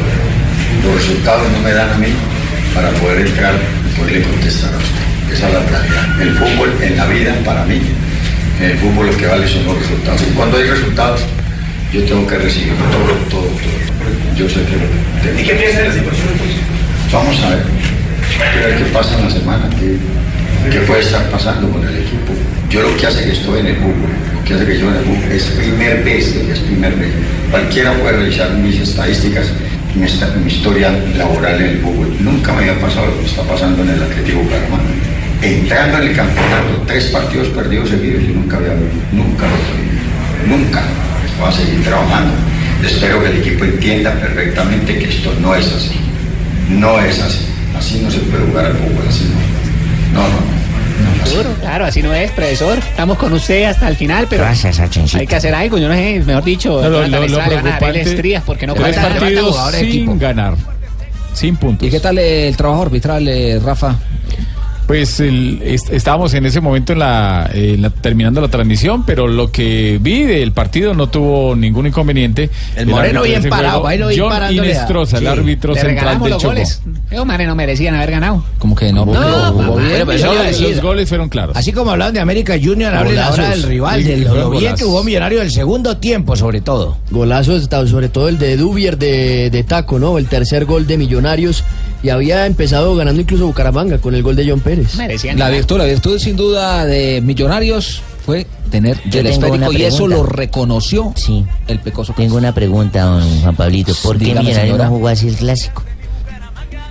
Los resultados no me dan a mí para poder entrar y poderle contestar a usted. Esa es la realidad. El fútbol en la vida, para mí, en el fútbol lo que vale son los resultados. Y cuando hay resultados, yo tengo que recibir todo, todo, todo. Yo sé que lo tengo. ¿Y qué piensa de la situación? Vamos a ver, a ver qué pasa en la semana, qué puede estar pasando con el equipo. Yo lo que hace que estoy en el fútbol, lo que hace que yo en el fútbol es primer vez, es primer vez. Cualquiera puede revisar mis estadísticas, mi, esta- mi historia laboral en el fútbol. Nunca me había pasado lo que está pasando en el Atlético Bucaramanga. Entrando en el campeonato, tres partidos perdidos seguidos, yo nunca había vivido, nunca lo nunca. Voy a seguir trabajando. Espero que el equipo entienda perfectamente que esto no es así. No es así. Así no se puede jugar al fútbol, así no. No, no, no. Seguro, claro, así no es, profesor. Estamos con usted hasta el final, pero Gracias, hay que hacer algo. Yo no sé, mejor dicho, No, lo- lo- lo estrías porque no Tres partidos sin equipo. ganar. Sin puntos. ¿Y qué tal el trabajo arbitral, eh, Rafa? Pues el- est- estábamos en ese momento en la, en la- terminando la transmisión, pero lo que vi del partido no tuvo ningún inconveniente. El Moreno de bien parado, juego, ahí lo vi John Inestrosa, Sí. el árbitro Le central del los Chocó. goles. Esos manes no merecían haber ganado. Como que no, No, bien. pero los goles fueron claros. Así como hablaban de América Junior, hablen ahora del rival, Sí, de lo, bien que jugó Millonario del segundo tiempo, sobre todo. Golazos, sobre todo el de Dubier de, de Taco, ¿no? El tercer gol de Millonarios. Y había empezado ganando incluso Bucaramanga con el gol de John Pérez. Merecían La virtud, la virtud sin duda de Millonarios fue tener Yo el esférico y eso lo reconoció Sí. el Pecoso. Tengo una pregunta, don Juan Pablito. ¿Por qué Millonarios no jugó así el clásico?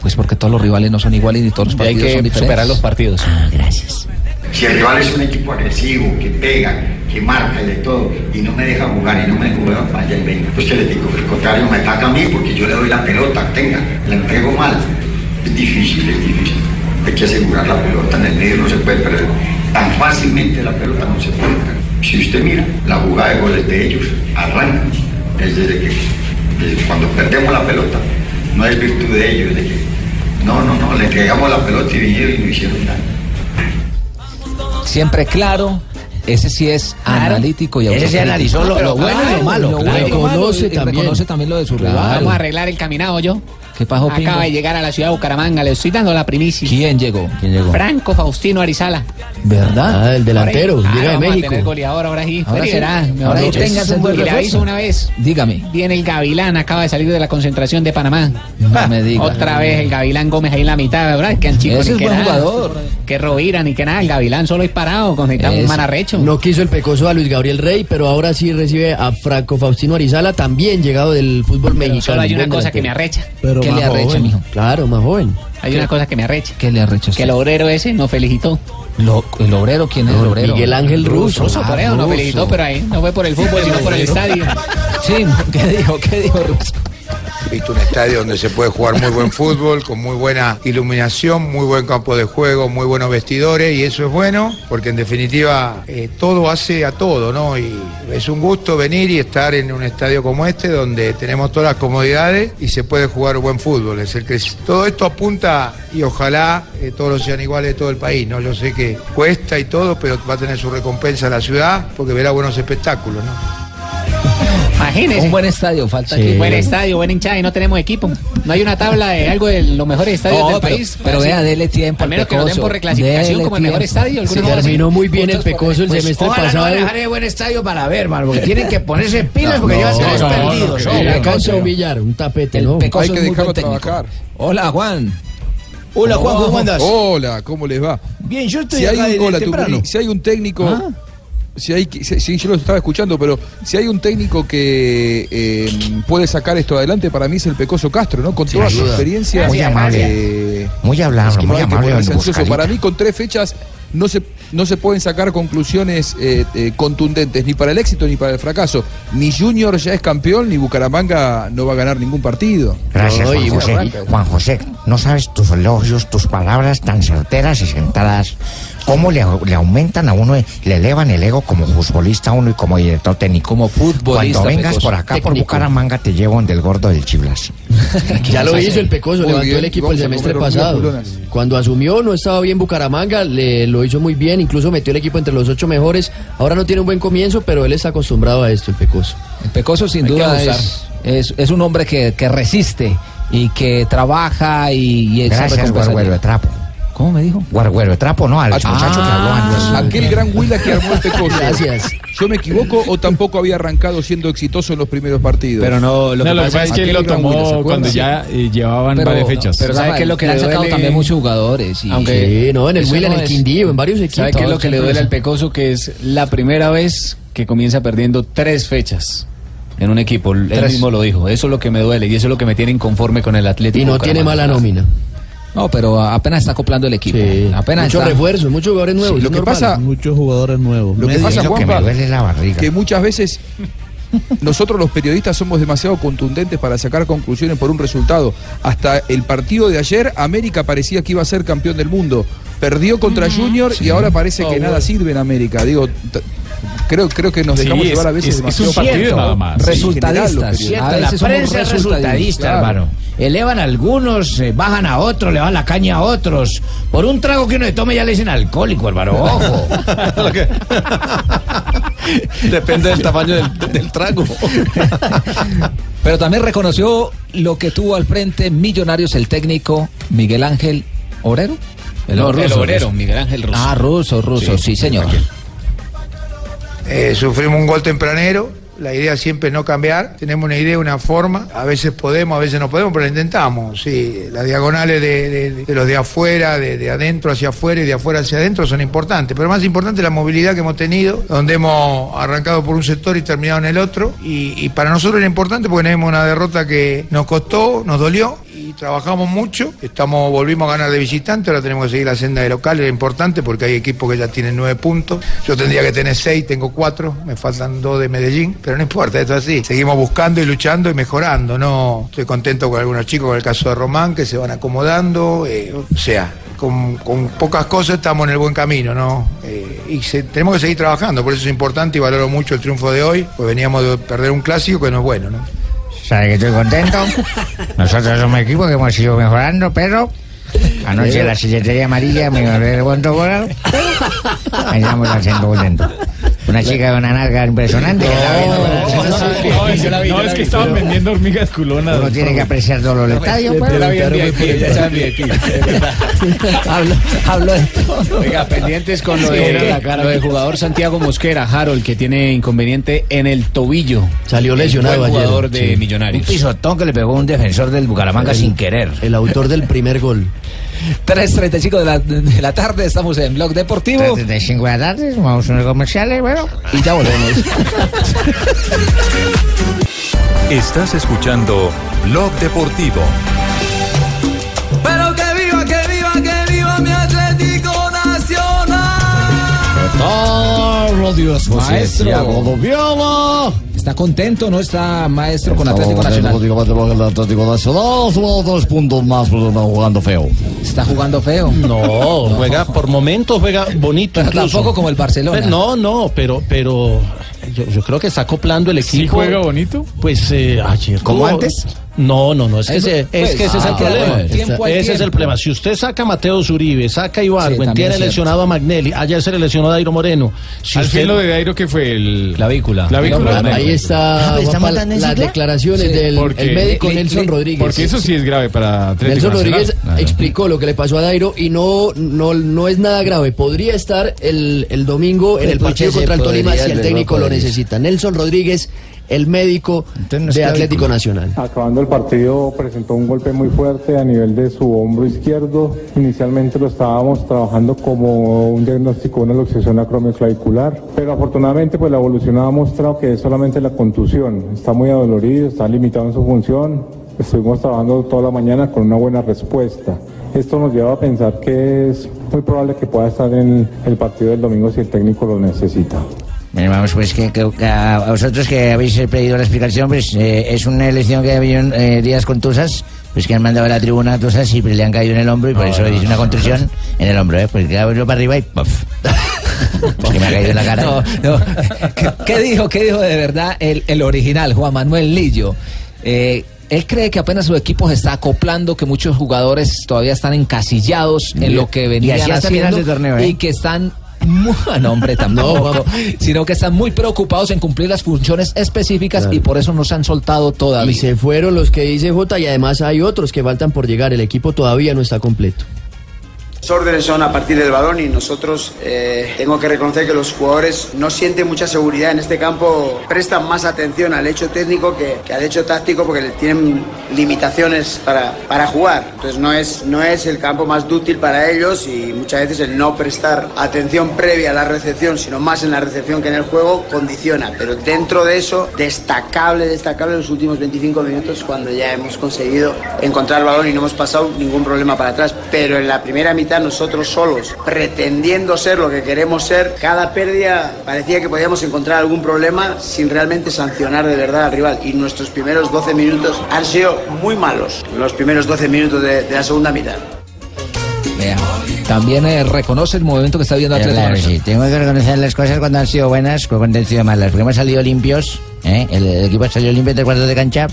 Pues porque todos los rivales no son iguales ni todos los Y hay partidos son que diferentes. superar los partidos. Ah, gracias. Si el rival es un equipo agresivo, que pega, que marca y de todo, y no me deja jugar y no me jugar, vaya y venga. Pues que le digo, al contrario, me ataca a mí porque yo le doy la pelota, tenga, la entrego mal. Es difícil, es difícil. Hay que asegurar la pelota en el medio, no se puede perder. Tan fácilmente la pelota no se puede perder. Si usted mira, la jugada de goles de ellos arranca desde que, desde cuando perdemos la pelota. No es virtud de ellos, es de que no, no, no, le entregamos la pelota y vinieron y no hicieron nada. Siempre claro. Ese sí es Claro. analítico y Ese sí analizó lo- lo bueno y lo malo, Lo claro. bueno y lo malo, Reconoce y también. reconoce también lo de su Claro. rival. Vamos a arreglar el caminado yo. ¿Qué pasó, Pingo? Acaba de llegar a la ciudad de Bucaramanga. Le estoy dando la primicia. ¿Quién llegó? ¿Quién llegó? Franco Faustino Arizala. ¿Verdad? Ah, el delantero, Ahora, llega de vamos a México. tener goleador ahora sí. Ahora Ahora sí. será. Ahora dicho. tengas un buen Y le aviso una vez. Dígame. Viene el Gavilán, acaba de salir de la concentración de Panamá. No me diga. Otra vez el Gavilán Gómez ahí en la mitad, ¿verdad? Que chico Ese ni es que buen nada. jugador. Que Rovira ni que nada. El Gavilán solo disparado con necesitamos un manarrecho. No quiso el pecoso a Luis Gabriel Rey, pero ahora sí recibe a Franco Faustino Arizala, también llegado del fútbol Pero mexicano. solo hay una cosa que me arrecha. Pero ¿Qué más le arrecha, joven. mijo? Claro, más joven. Hay una cosa que me arrecha. ¿Qué le arrecha Que el obrero ese no felicitó. Lo- ¿El obrero quién es el obrero? Miguel Ángel Russo. Por eso no Russo. felicitó, pero ahí no fue por el fútbol, sino por el estadio. Sí, ¿qué dijo? ¿Qué dijo Russo? Visto un estadio donde se puede jugar muy buen fútbol, con muy buena iluminación, muy buen campo de juego, muy buenos vestidores y eso es bueno porque en definitiva eh, todo hace a todo, ¿no? Y es un gusto venir y estar en un estadio como este donde tenemos todas las comodidades y se puede jugar buen fútbol. Es el que todo esto apunta y ojalá eh, todos sean iguales de todo el país, ¿no? Yo sé que cuesta y todo, pero va a tener su recompensa la ciudad porque verá buenos espectáculos, ¿no? Imagínese. Un buen estadio, falta Sí. que... Buen estadio, buen hinchada y no tenemos equipo. No hay una tabla de algo de los mejores estadios No, del pero- país. pero vea, dele tiempo Al menos que nos den Pecoso. por reclasificación Dele como el mejor estadio. A terminó muy bien el Pecoso el Pues, semestre ojalá pasado. no dejar de buen estadio para ver, hermano, porque tienen que ponerse pilas porque llevan tres no, perdidos. la cancha de un billar, un tapete, El ¿no? Pecoso es muy buen técnico. Hola, Juan. Hola, Juan, ¿cómo andas? Hola, ¿cómo les va? Bien, yo estoy si hay un, hola, temprano. Si hay un técnico, Ah. Si hay, si, si yo lo estaba escuchando, pero si hay un técnico que eh, puede sacar esto adelante, para mí es el Pecoso Castro, ¿no? Con Sí, toda su ayuda. experiencia. Muy amable. eh, Muy amable, es que no muy hay que amable. Para mí, con tres fechas no se, no se pueden sacar conclusiones eh, eh, contundentes ni para el éxito ni para el fracaso. Ni Junior ya es campeón, ni Bucaramanga no va a ganar ningún partido. Gracias, Juan José. Juan José, no sabes tus elogios, tus palabras tan certeras y sentadas, cómo le, le aumentan a uno, le elevan el ego como futbolista a uno y como director técnico. Como futbolista, Cuando vengas Pecoso. por acá, por. Bucaramanga, te llevo donde el gordo del Chiblas. Ya lo hizo el Pecoso, Muy levantó bien, el equipo el semestre pasado. Cuando asumió no estaba bien Bucaramanga, le, lo hizo muy bien, incluso metió el equipo entre los ocho mejores. Ahora no tiene un buen comienzo, pero él está acostumbrado a esto, el Pecoso. El Pecoso sin Hay duda es, es, es un hombre que, que resiste y que trabaja y, y Gracias, de. Trapo. ¿Cómo me dijo? Guarguero de Trapo, no, al Ah, muchacho que habló antes. Aquel gran Huila que armó el Pecoso. Gracias. ¿Yo me equivoco o tampoco había arrancado siendo exitoso en los primeros partidos? Pero no, lo No, que lo que pasa pasa es que él lo Huila, ¿se tomó acuerdan? cuando ya eh, llevaban varias fechas. pero ¿sabe qué es lo que le le han sacado duele? también muchos jugadores. Y, Aunque- Sí, no, en el Huila, no en el es- Quindío, en varios equipos. ¿Sabe qué es lo que le duele al Pecoso? Que es la primera vez que comienza perdiendo tres fechas en un equipo. Él Tres. mismo lo dijo. Eso es lo que me duele y eso es lo que me tiene inconforme con el Atlético. Y no tiene mala nómina. No, pero apenas está acoplando el equipo. Sí. Apenas Muchos está. refuerzos, muchos jugadores nuevos. lo es que normal. pasa- Muchos jugadores nuevos. Lo que Medio- pasa, Lo que Juanpa, me la barriga. que muchas veces nosotros los periodistas somos demasiado contundentes para sacar conclusiones por un resultado. Hasta el partido de ayer, América parecía que iba a ser campeón del mundo. Perdió contra Junior y ahora parece que nada sirve en América. Digo, creo, creo que nos Sí, dejamos llevar a veces es- es un partido Cierto. nada más. Sí, Resultadistas. A la veces prensa es resultadista, claro. hermano. Elevan a algunos, eh, bajan a otros, le van la caña a otros. Por un trago que uno le tome ya le dicen alcohólico, hermano. Ojo. Depende del tamaño del, del trago. Pero también reconoció lo que tuvo al frente Millonarios el técnico Miguel Ángel Obrero. No, el ruso, obrero, ruso. Miguel Ángel Russo. Ah, ruso, ruso, sí, señor. Eh, sufrimos un gol tempranero. La idea siempre es no cambiar. Tenemos una idea, una forma. A veces podemos, a veces no podemos, pero lo intentamos. Sí, las diagonales de, de- de los de afuera, de, de adentro hacia afuera y de afuera hacia adentro son importantes. Pero más importante es la movilidad que hemos tenido, donde hemos arrancado por un sector y terminado en el otro. Y, y para nosotros era importante porque tenemos una derrota que nos costó, nos dolió trabajamos mucho. Estamos, volvimos a ganar de visitante, ahora tenemos que seguir la senda de local, era importante porque hay equipos que ya tienen nueve puntos. Yo tendría que tener seis, tengo cuatro, me faltan dos de Medellín, pero no importa, esto es así. Seguimos buscando y luchando y mejorando, ¿no? Estoy contento con algunos chicos, con el caso de Román, que se van acomodando, eh, o sea. Con, con pocas cosas estamos en el buen camino, ¿no? Eh, y tenemos que seguir trabajando, por eso es importante y valoro mucho el triunfo de hoy, pues veníamos de perder un clásico que no es bueno, ¿no? ¿Sabe que estoy contento? Nosotros somos equipo que hemos ido mejorando, pero anoche la silletería amarilla me ganó el buen gol. Estamos haciendo contento. Una chica con una narga impresionante. que la ve, ¿no? Es, que estaban vendiendo hormigas culonas. Uno tiene que apreciar todo el estadio. pues. Yo la vi en VIP, ya saben VIP, de verdad. hablo, hablo de todo. Oiga, pendientes con lo, de, la cara. del jugador Santiago Mosquera, Harold, que tiene inconveniente en el tobillo. Salió lesionado ayer. jugador de Sí. Un Millonarios. pisotón que le pegó un defensor del Bucaramanga sin querer. El autor del primer gol. 3.35 de la, de la tarde, estamos en Blog Deportivo. 35 de la tarde, vamos a unos comerciales, bueno. Y ya volvemos. Estás escuchando Blog Deportivo. Pero que viva, que viva, que viva mi Atlético Nacional. Dios, Maestro. Santiago ¿Está contento no está maestro con Atlético Nacional? El Atlético Nacional sumado tres puntos más, pero está jugando feo. ¿Está jugando feo? No, juega por momentos juega bonito. Pero tampoco como el Barcelona. Pero no, no, pero, pero yo, yo creo que está acoplando el equipo. ¿Sí juega bonito? Pues eh, ayer. ¿Como antes? No, no, no, es que, Eso, ese, es, pues, que ese es el ah, problema. tiempo ese es el problema. Si usted saca a Mateo Zuribe, saca a Ibargüen, también tiene lesionado a Magnelli, ayer se le lesionó a Dairo Moreno. Si Al usted- fin lo de Dairo que fue el clavícula. clavícula. Ahí está Ah, ¿está Juanpa, montando en las declaraciones Sí, del porque- el médico le- Nelson le- Rodríguez. Porque eso sí es grave para Atlético Nelson Nacional. Rodríguez Claro. explicó lo que le pasó a Dairo y no, no, no es nada grave. Podría estar el, el domingo en el Pues, partido se contra el Tolima si el técnico lo necesita. Nelson Rodríguez, el médico es de Atlético. Nacional. Acabando el partido presentó un golpe muy fuerte a nivel de su hombro izquierdo. Inicialmente lo estábamos trabajando como un diagnóstico de una luxación acromioclavicular, pero afortunadamente pues la evolución ha mostrado que es solamente la contusión. Está muy adolorido, está limitado en su función. Estuvimos trabajando toda la mañana con una buena respuesta. Esto nos lleva a pensar que es muy probable que pueda estar en el partido del domingo si el técnico lo necesita. Bueno, vamos, pues que, a vosotros que habéis eh, pedido la explicación, pues eh, es una elección que ha habido eh, días contusas, pues que han mandado a la tribuna tusas y pues, le han caído en el hombro y por No, eso no, dice una contusión en el hombro, ¿eh? Pues que abro para arriba y ¡puff! Pues que me ha caído en la cara. No, no. ¿Qué, qué dijo, qué dijo de verdad el, el original, Juan Manuel Lillo? Eh, él cree que apenas su equipo se está acoplando, que muchos jugadores todavía están encasillados en Y- lo que y venían hasta haciendo torneo, ¿eh? y que están no, hombre, tampoco, sino que están muy preocupados en cumplir las funciones específicas y por eso no se han soltado todavía. Y se fueron los que dice Jota y además hay otros que faltan por llegar. El equipo todavía no está completo. Los órdenes son a partir del balón y nosotros eh, tengo que reconocer que los jugadores no sienten mucha seguridad en este campo, prestan más atención al hecho técnico que, que al hecho táctico porque tienen limitaciones para, para jugar. Entonces no es, no es el campo más dúctil para ellos y muchas veces el no prestar atención previa a la recepción, sino más en la recepción que en el juego, condiciona. Pero dentro de eso, destacable, destacable los últimos 25 minutos cuando ya hemos conseguido encontrar el balón y no hemos pasado ningún problema para atrás. Pero en la primera mitad nosotros solos, pretendiendo ser lo que queremos ser, cada pérdida parecía que podíamos encontrar algún problema sin realmente sancionar de verdad al rival. Y nuestros primeros 12 minutos han sido muy malos, los primeros 12 minutos de, de la segunda mitad. Vea, También eh, reconoce el movimiento que está viendo Atlético claro, sí, tengo que reconocer las cosas cuando han sido buenas, cuando han sido malas, porque hemos salido limpios, ¿eh? el, el equipo ha salido limpio de cuartos de cancha,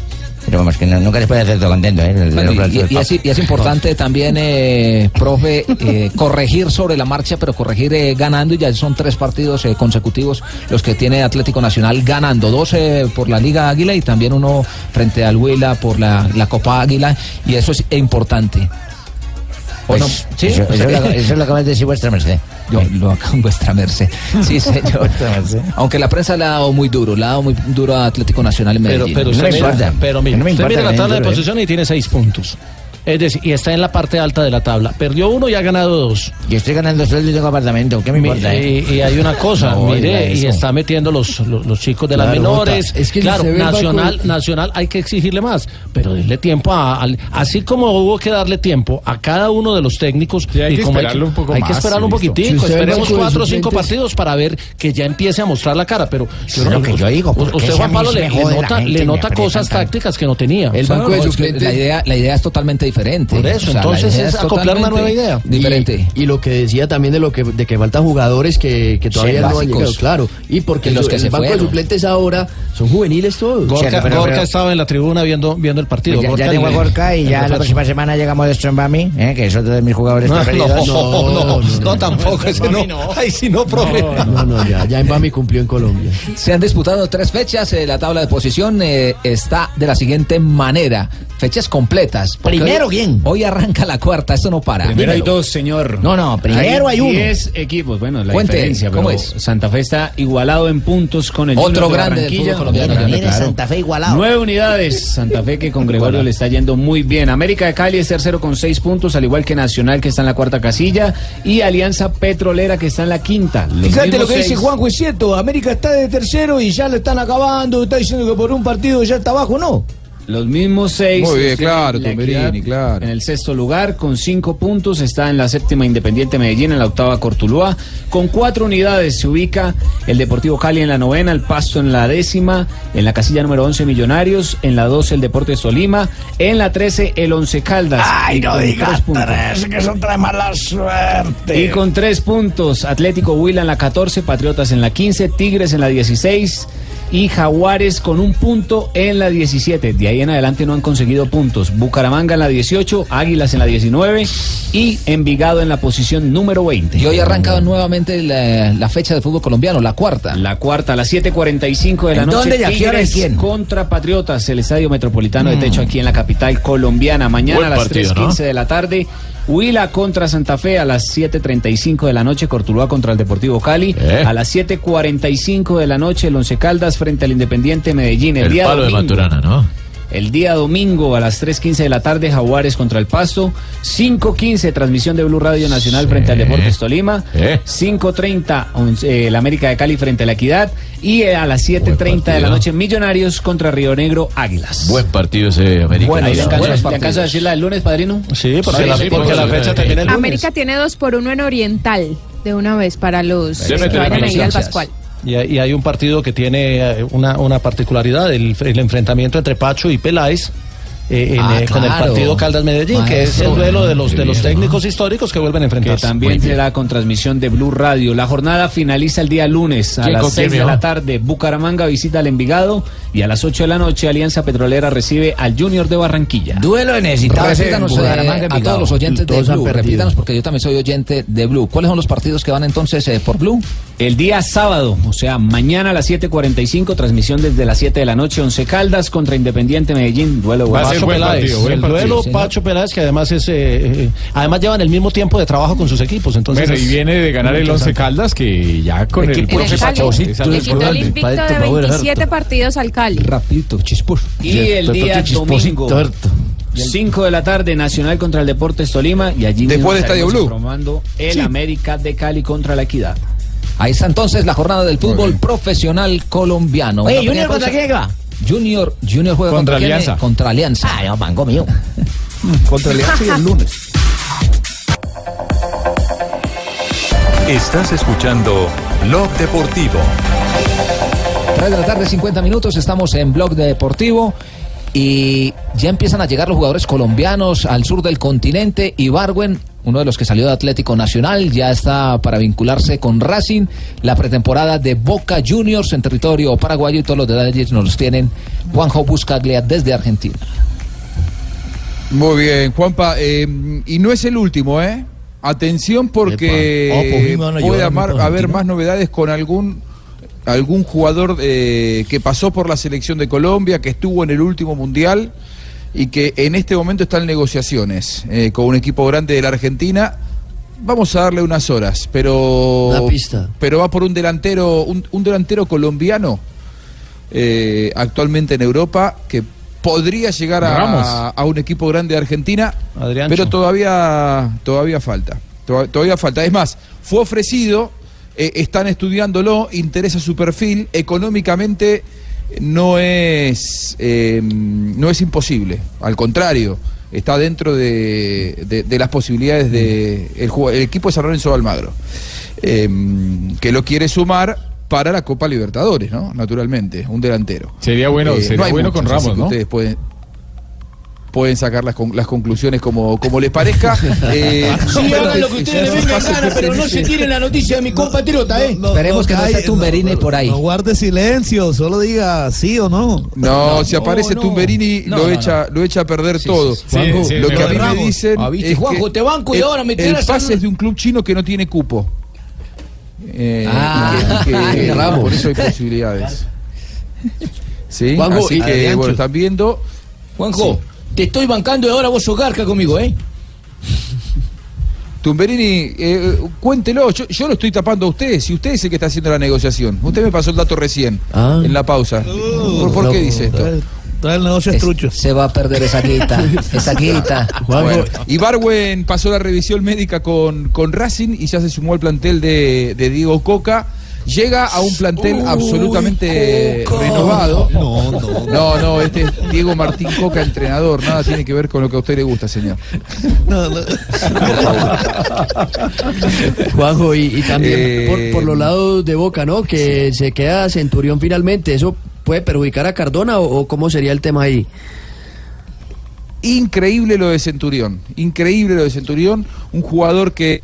pero vamos, que no- nunca les puede hacer todo contento. ¿eh? El- Bueno, el- y, y- y es, y es importante también, eh, profe, eh, corregir sobre la marcha, pero corregir eh, ganando. Y ya son tres partidos eh, consecutivos los que tiene Atlético Nacional ganando. Dos eh, por la Liga Águila y también uno frente al Huila por la, la Copa Águila. Y eso es importante. ¿O Pues, no? ¿Sí? eso, sea eso que- lo, eso lo acaba de decir vuestra merced. Yo lo hago en vuestra merced. Sí, señor. Aunque la prensa le ha dado muy duro, le ha dado muy duro a Atlético Nacional en Pero, Medellín. pero mira, pero mira, usted mira la tabla de posición posición y tiene seis puntos. Es decir, y está en la parte alta de la tabla. Perdió uno y ha ganado dos. Yo estoy ganando sueldo y tengo apartamento, ¿qué me importa? eh? Y, y hay una cosa, No, mire, y está metiendo los, los, los chicos de las menores. Es que claro, nacional, nacional hay que exigirle más, pero darle tiempo a, así como hubo que darle tiempo a cada uno de los técnicos. hay y que como hay esperarlo un poco hay que más, esperarlo un poquitico, Si esperemos cuatro o cinco suplentes- partidos para ver que ya empiece a mostrar la cara, pero yo lo que yo digo, ¿por qué usted Juan Pablo le, nota, y le nota cosas tácticas que no tenía. El banco de no, es que suplentes. La idea, la idea es totalmente diferente. Por eso, O sea, la entonces es acoplar una nueva idea. Diferente. Y, y lo que decía también de lo que de que faltan jugadores que, que todavía Sí, no han llegado, claro. Y porque Y los que el se banco fueron. de suplentes ahora son juveniles todos. Gorka, pero- Gorka pero- estaba en la tribuna viendo, viendo el partido. Pues ya, ya Gorka tengo a le- Gorka y ya la próxima semana llegamos de Strombami, ¿eh? que es otro de mis jugadores No, preferidos. no, no, no, tampoco, ese no. Ay, sí, no, profe. No, no, ya, ya Mbami cumplió en Colombia. Se han disputado tres fechas. eh, la tabla de posición eh, está de la siguiente manera. Fechas completas. porque Primero, hoy- ¿quién? Hoy arranca la cuarta, esto no para. Primero hay Dímelo. dos, señor. No, no, primero hay uno. 10 equipos. Bueno, la Cuente, diferencia. ¿cómo pero es? Santa Fe está igualado en puntos con el Otro de grande del fútbol colombiano. Claro. Santa Fe igualado. Nueve unidades. Santa Fe que con Gregorio le está yendo muy bien. América de Cali es tercero con seis puntos, al igual que Nacional que está en la cuarta casilla y Alianza Petrolera que está en la quinta. Los Fíjate lo que dice. Juanjo, es cierto. América está de tercero y ya lo están acabando. Está diciendo que por un partido ya está abajo, ¿no? Los mismos seis. Muy bien, claro, Tumberini, claro. En el sexto lugar, con cinco puntos, está en la séptima Independiente Medellín, en la octava Cortuluá. Con cuatro unidades se ubica el Deportivo Cali en la novena, el Pasto en la décima, en la casilla número 11 Millonarios, en la 12 el Deportes Tolima, en la 13 el Once Caldas. Ay, Y no con digas tres puntos. tres, que eso trae mala suerte. Y con tres puntos, Atlético Huila en la 14, Patriotas en la 15, Tigres en la 16, y Jaguares con un punto en la 17. De ahí en adelante no han conseguido puntos. Bucaramanga en la 18, Águilas en la 19 y Envigado en la posición número 20. Y hoy ha arrancado nuevamente la, la fecha de fútbol colombiano, la cuarta. La cuarta, a las 7.45 de la ¿En noche. dónde Tigres quién? Contra Patriotas, el Estadio Metropolitano de Techo aquí en la capital colombiana. Mañana Buen a las partido, 3.15 ¿no? de la tarde. Huila contra Santa Fe a las 7.35 de la noche, Cortuluá contra el Deportivo Cali. Eh. A las 7.45 de la noche, el Once Caldas frente al Independiente Medellín. El, El día palo de Maturana, ¿no? El día domingo a las 3.15 de la tarde, Jaguares contra el Pasto. 5.15, transmisión de Blue Radio Nacional frente al Deportes Tolima. Eh. 5.30, once- eh, el América de Cali frente a la Equidad. Y eh, a las 7.30 de la noche, Millonarios contra Río Negro Águilas. Buen partido ese América. Bueno, ¿le Buenos alcanzo, partidos. ¿le alcanzo a decir la del lunes, padrino? Sí, porque, Sí, la, sí, porque porque la sí, fecha sí. termina el lunes. América tiene dos por uno en Oriental, de una vez, para los que vayan a ir al. Pascual. Y, hay- un partido que tiene eh, una, una particularidad, el, el enfrentamiento entre Pacho y Peláez. Eh, en, Ah, eh, con el partido Caldas Medellín, que es el duelo de los de los técnicos históricos que vuelven a Que enfrentarse. también será con transmisión de Blue Radio. La jornada finaliza el día lunes a ¿Quién las con quién, 6 de la tarde. Bucaramanga visita al Envigado y a las 8 de la noche Alianza Petrolera recibe al Junior de Barranquilla. Duelo de necesitados en Repítanos eh, a todos los oyentes de Todos Blue, repítanos porque yo también soy oyente de Blue. ¿Cuáles son los partidos que van entonces eh, por Blue? El día sábado, o sea, mañana a las 7.45, transmisión desde las 7 de la noche, Once Caldas contra Independiente Medellín, duelo ser Pacho buen Peláez, partido, buen el partido, duelo señor. Pacho Peláez que además es eh, eh, además llevan el mismo tiempo de trabajo con sus equipos, entonces Bueno, y viene de ganar el Once. Caldas que ya con el el profe Pacho. le quitó el invicto de 27 partidos al Cali. Rapidito, chispur. Y el día domingo, 5 de la tarde, Nacional contra el Deportes Tolima y allí mismo Después Estadio Blue. informando el Sí. América de Cali contra la Equidad. Ahí está entonces la jornada del fútbol profesional colombiano. Oye, Una Junior, ¿contra quién va? Junior, Junior juega Contra contra, quién? Alianza. Contra Alianza. Ah, no, mango mío. Contra Alianza y el lunes. Estás escuchando Blog Deportivo. 3 de la tarde, 50 minutos, estamos en Blog Deportivo y ya empiezan a llegar los jugadores colombianos al sur del continente. Ibarwen, uno de los que salió de Atlético Nacional, ya está para vincularse con Racing. La pretemporada de Boca Juniors en territorio paraguayo y todos los detalles nos los tienen Juanjo Buscaglia desde Argentina. Muy bien, Juanpa. eh, y no es el último, ¿eh? Atención porque Epa. Ah, pues, puede amar- haber más novedades con algún algún jugador eh, que pasó por la selección de Colombia, que estuvo en el último mundial y que en este momento está en negociaciones eh, con un equipo grande de la Argentina. Vamos a darle unas horas, pero pista. pero va por un delantero un, un delantero colombiano eh, actualmente en Europa que podría llegar a, a un equipo grande de Argentina, Adriancho. pero todavía todavía falta. Toda- Todavía falta. Es más, fue ofrecido, eh, están estudiándolo, interesa su perfil, económicamente no es eh, no es imposible, al contrario, está dentro de, de- de las posibilidades de el, equipo de San Lorenzo Almagro, eh, que lo quiere sumar para la Copa Libertadores, ¿no? Naturalmente, un delantero. Sería bueno, Eh, sería no bueno muchos, con Ramos, ¿no? Ustedes pueden, pueden sacar las, con- las conclusiones como, como les parezca. Eh, Sí, hagan lo que es- ustedes es le un vengan gana, pero no se tiren la noticia de mi compatriota, ¿eh? Esperemos que no esté Tumberini por ahí. No guarde silencio, solo diga sí o no. No, si aparece no. Tumberini No, lo, no, echa, lo echa a perder todo. sí. Sí, sí, lo que a mí me dicen Ah, es Juanjo, que te banco y el- ahora me el tiras a- pase es de un club chino que no tiene cupo. Eh, Ah, y que- y que- Ramos. por eso hay posibilidades. Sí, Juanjo, así que bueno, están viendo. Juanjo, te estoy bancando y ahora vos sos garca conmigo, ¿eh? Tumberini, eh, cuéntelo, yo, yo lo estoy tapando a usted, si usted es el que está haciendo la negociación. Usted me pasó el dato recién, Ah. en la pausa. ¿Por, por no, qué dice esto? Trae, trae el negocio Es- estrucho. se va a perder esa guita, esa guita. Bueno, y Barwen pasó la revisión médica con, con Racing y ya se sumó al plantel de, de Diego Coca. Llega a un plantel absolutamente renovado. No, no. No, no, este es Diego Martín Coca, entrenador. Nada tiene que ver con lo que a usted le gusta, señor. no, no. Juanjo, y, y también Eh, por, por los lados de Boca, ¿no? Que se queda Centurión finalmente. ¿Eso puede perjudicar a Cardona o, o cómo sería el tema ahí? Increíble lo de Centurión. Increíble lo de Centurión. Un jugador que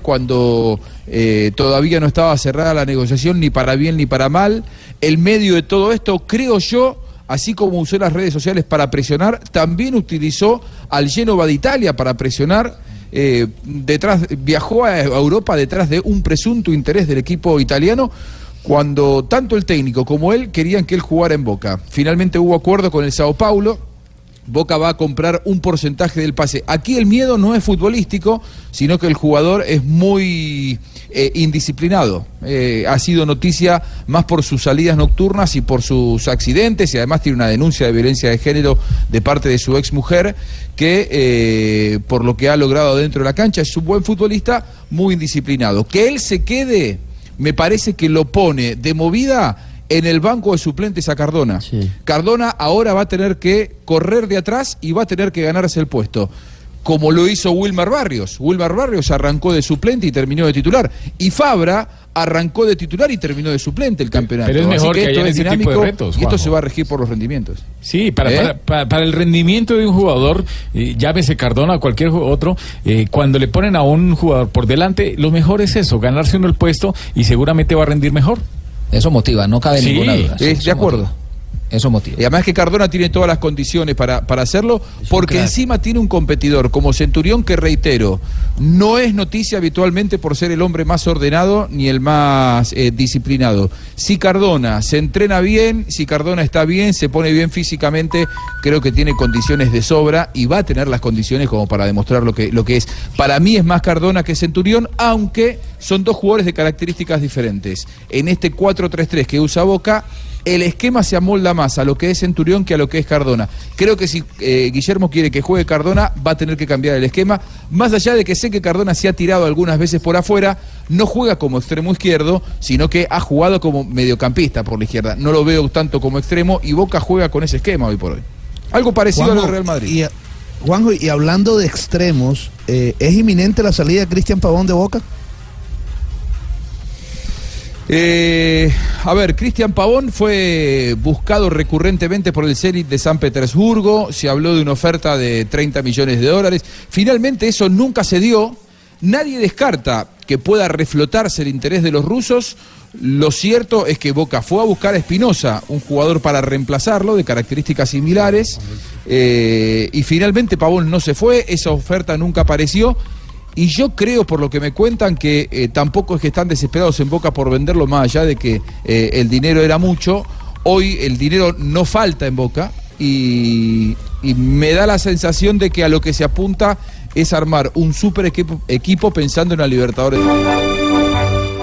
cuando eh, todavía no estaba cerrada la negociación ni para bien ni para mal. El medio de todo esto, creo yo, así como usó las redes sociales para presionar, también utilizó al Genova de Italia para presionar. eh, detrás, viajó a Europa detrás de un presunto interés del equipo italiano cuando tanto el técnico como él querían que él jugara en Boca. Finalmente hubo acuerdo con el Sao Paulo. Boca va a comprar un porcentaje del pase. Aquí el miedo no es futbolístico, sino que el jugador es muy eh, indisciplinado. Eh, ha sido noticia más por sus salidas nocturnas y por sus accidentes, y además tiene una denuncia de violencia de género de parte de su exmujer, que eh, por lo que ha logrado dentro de la cancha es un buen futbolista, muy indisciplinado. Que él se quede, me parece que lo pone de movida en el banco de suplentes a Cardona. Cardona ahora va a tener que correr de atrás y va a tener que ganarse el puesto. Como lo hizo Wilmar Barrios. Wilmar Barrios arrancó de suplente y terminó de titular. Y Fabra arrancó de titular y terminó de suplente el campeonato. Pero es mejor Así que esto haya es ese tipo de dinámico retos, y esto se va a regir por los rendimientos. Sí, para, ¿Eh? para, para- para el rendimiento de un jugador, eh, llámese Cardona o cualquier otro, eh, cuando le ponen a un jugador por delante, lo mejor es eso, ganarse uno el puesto y seguramente va a rendir mejor. Eso motiva, no cabe Sí, ninguna duda. sí, de acuerdo. motiva. Eso motiva. Y además que Cardona tiene todas las condiciones para, para hacerlo, porque encima tiene un competidor como Centurión que, reitero, no es noticia habitualmente por ser el hombre más ordenado ni el más eh, disciplinado. Si Cardona se entrena bien, si Cardona está bien, se pone bien físicamente, creo que tiene condiciones de sobra y va a tener las condiciones como para demostrar lo que, lo que es. Para mí es más Cardona que Centurión, aunque son dos jugadores de características diferentes. En este 4-3-3 que usa Boca, el esquema se amolda más a lo que es Centurión que a lo que es Cardona. Creo que si eh, Guillermo quiere que juegue Cardona, va a tener que cambiar el esquema. Más allá de que sé que Cardona se ha tirado algunas veces por afuera, no juega como extremo izquierdo, sino que ha jugado como mediocampista por la izquierda. No lo veo tanto como extremo y Boca juega con ese esquema hoy por hoy. Algo parecido a lo Real Madrid. Y, Juanjo, y hablando de extremos, eh, ¿es inminente la salida de Cristian Pavón de Boca? Eh, a ver, Cristian Pavón fue buscado recurrentemente por el Zenit de San Petersburgo. Se habló de una oferta de 30 millones de dólares. Finalmente eso nunca se dio. Nadie descarta que pueda reflotarse el interés de los rusos. Lo cierto es que Boca fue a buscar a Espinosa, un jugador para reemplazarlo de características similares. eh, y finalmente Pavón no se fue. Esa oferta nunca apareció. Y yo creo, por lo que me cuentan, que eh, tampoco es que están desesperados en Boca por venderlo, más allá de que eh, el dinero era mucho. Hoy el dinero no falta en Boca y, me da la sensación de que a lo que se apunta es armar un super equipo, pensando en la Libertadores.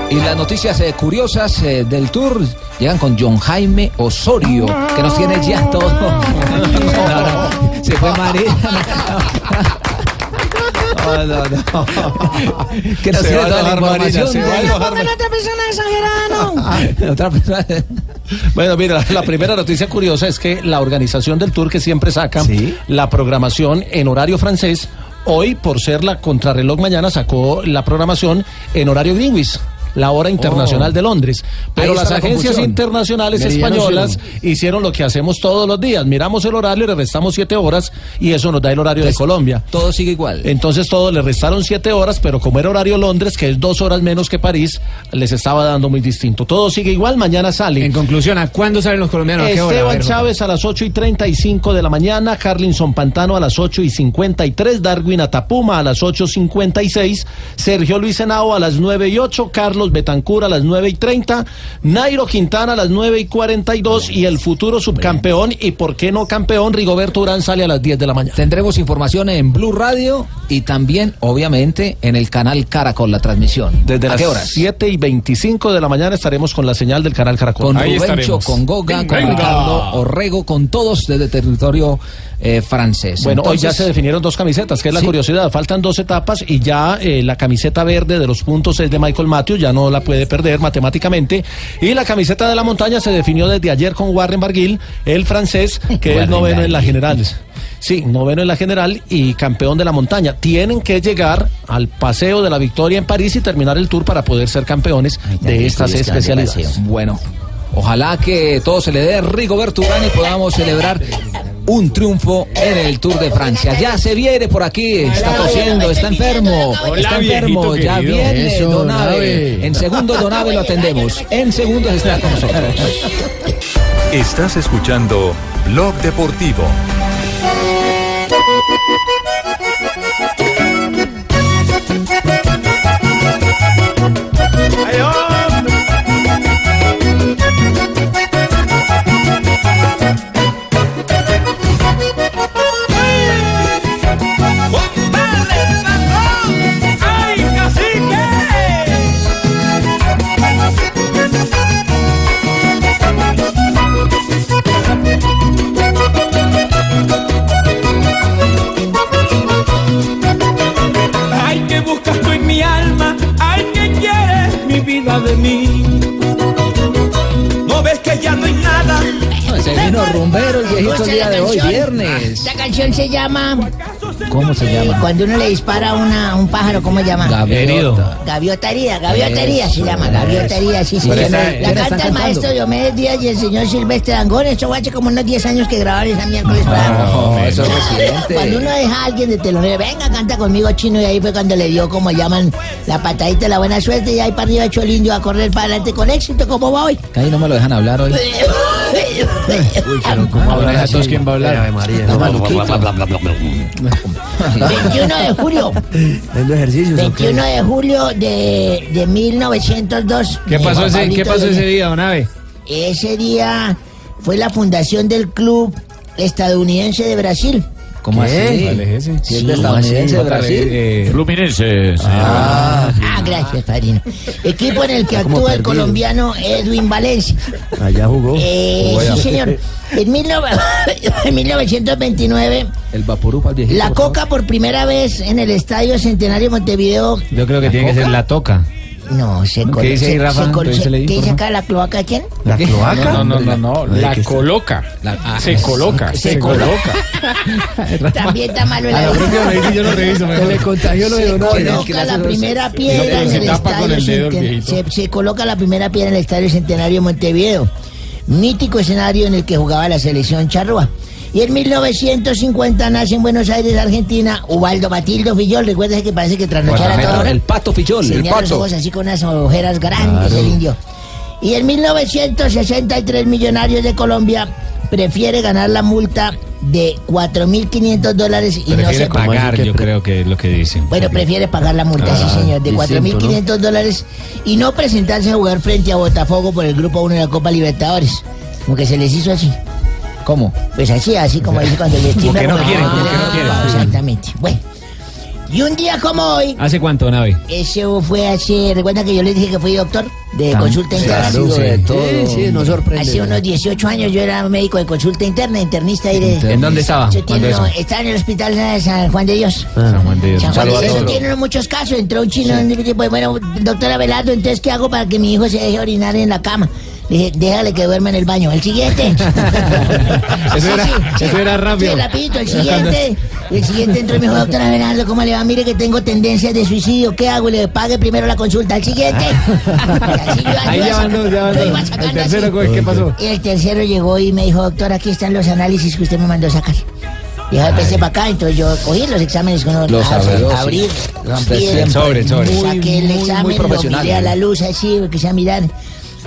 Y las noticias eh, curiosas del tour llegan con John Jaime Osorio, que nos tiene ya todo. Se fue María. No, no, no. Que nos Se va a enojar Marina, se va a enojar otra persona exagerada, no. Otra persona. Bueno, mira, la primera noticia curiosa es que la organización del tour que siempre saca la programación en horario francés, hoy por ser la contrarreloj mañana sacó la programación en horario Greenwich. La hora internacional Oh. de Londres. Pero las la agencias confusión. internacionales Meridiano españolas cero. hicieron lo que hacemos todos los días. Miramos el horario, le restamos siete horas y eso nos da el horario de Entonces, Colombia. Todo sigue igual. Entonces todo le restaron siete horas, pero como era horario Londres, que es dos horas menos que París, les estaba dando muy distinto. Todo sigue igual, mañana sale. En conclusión, ¿a cuándo salen los colombianos? ¿A qué hora? A Esteban ver, Chávez a las 8 y 35 de la mañana, Carlinson Pantano a las 8 y 53, Darwin Atapuma a las 8 y 56, Sergio Luis Henao a las 9 y 8, Carlos Betancur a las 9 y 30, Nairo Quintana a las 9 y 42 y el futuro subcampeón y por qué no campeón, Rigoberto Urán sale a las 10 de la mañana. Tendremos información en Blue Radio y también, obviamente, en el canal Caracol, la transmisión. Desde ¿A las qué horas? 7 y 25 de la mañana estaremos con la señal del canal Caracol. Con Rubencho, con Goga, con Ricardo Orrego, con todos desde territorio eh, francés. Bueno, hoy ya se definieron dos camisetas, que es la Sí. curiosidad. Faltan dos etapas y ya eh, la camiseta verde de los puntos es de Michael Matthews, ya no la puede perder matemáticamente. Y la camiseta de la montaña se definió desde ayer con Warren Barguil, el francés, que es noveno en la Barguil. general. Sí, noveno en la general y campeón de la montaña. Tienen que llegar al paseo de la victoria en París y terminar el tour para poder ser campeones de estas especialidades. Bueno, ojalá que todo se le dé a Rigoberto Urán y podamos celebrar un triunfo en el Tour de Francia. Ya se viene por aquí, está tosiendo, está enfermo, está enfermo, ya viene Donave. Nave. En segundos Donave lo atendemos, en segundos está con nosotros. Estás escuchando Blog Deportivo. Canción se llama. ¿Cómo se llama? Cuando uno le dispara a una, un pájaro, ¿cómo se llama? Gaviota. Gaviota herida, gaviota herida se llama, gaviota herida, sí, sí. La ¿quién están canta el maestro Diomedes Díaz y el señor Silvestre Dangón. Esto fue hace como unos 10 años que grabaron esa miércoles para. No, eso. Cuando uno deja a alguien de telonero, venga, canta conmigo chino, y ahí fue cuando le dio, como llaman, la patadita de la buena suerte, y ahí para arriba echó el indio a correr para adelante con éxito, ¿cómo va hoy? Ahí no me lo dejan hablar hoy. Ahora ya todos quién va a hablar. Está maluquito. 21 de julio. Haciendo ejercicios. 21 de julio de, de 1902. ¿Qué pasó Eh, ese, ¿qué pasó ese día, don Ave? Ese día fue la fundación del club estadounidense de Brasil. ¿Cómo ¿Qué? así? ¿Cuál es ese? Si es de estadounidense de Brasil. Fluminense. Ah, gracias, padrino. Equipo en el que actúa el colombiano Edwin Valencia. Allá jugó. Eh, Jugó allá. sí, señor. En, 19 en 1929, El el viejito. la por favor. Coca por primera vez en el Estadio Centenario Montevideo. Yo creo que tiene que ser la toca. No, se ¿Qué dice ahí, Rafa? col- ¿Qué dice acá la cloaca de quién? ¿La cloaca? No, no, no, no. La que- coloca. ah, Se coloca. se Se coloca. coloca. También está malo el yo lo reviso. Se le contagió lo de Se coloca la primera piedra en se el estadio coloca la primera piedra en el estadio Centenario de Montevideo, mítico escenario en el que jugaba la selección charrúa. Y en 1950 nace en Buenos Aires, Argentina, Ubaldo Matildo Fillol. Recuérdese que parece que trasnochara todo. ¿no? El pato Fillol. Los ojos así con unas ojeras grandes el indio. Y en 1963 Millonarios de Colombia prefiere ganar la multa de 4.500 dólares y no Prefiere se pagar, yo creo que es lo que dicen. bueno, prefiere pagar la multa, sí, Ah, señor, de distinto, 4.500 dólares y no presentarse a jugar frente a Botafogo por el Grupo 1 de la Copa Libertadores. Como que se les hizo así. ¿Cómo? Pues así, así como dice cuando les Como tiembla que no quieren, mano. como que no quieren. Ah, Exactamente. Bueno. Y un día como hoy, ¿Hace cuánto, don Ave? ese fue hace, ¿recuerdan que yo les dije que fui doctor de consulta interna? claro, sí. de todo. Sí, sí, no sorprende. Hace unos 18 años yo era médico de consulta interna, internista ahí de... ¿En dónde estaba? Yo ¿Cuándo tiene- eso? estaba en el hospital de San Juan de Dios. San Juan de Dios. San Juan de Dios tiene muchos casos. Entró un chino, pues bueno, doctora Velardo, entonces, ¿qué hago para que mi hijo se deje orinar en la cama? Dije, déjale que duerma en el baño. El siguiente. Eso era, eso era rápido. Sí, rapidito, el siguiente. El siguiente entró y me dijo, doctora Bernardo, ¿cómo le va? Mire que tengo tendencias de suicidio. ¿Qué hago? Le pague primero la consulta. El siguiente. Así yo- Ahí yo ya dos, ya El tercero, así. ¿qué pasó? Y el tercero llegó y me dijo, doctor, aquí están los análisis que usted me mandó sacar. Y yo empecé para acá, entonces yo cogí los exámenes con Los sí. abrir, Siempre, rompí, siempre. Sobre, sobre. saqué el Muy, muy examen, lo miré a la luz así, que sea mirar,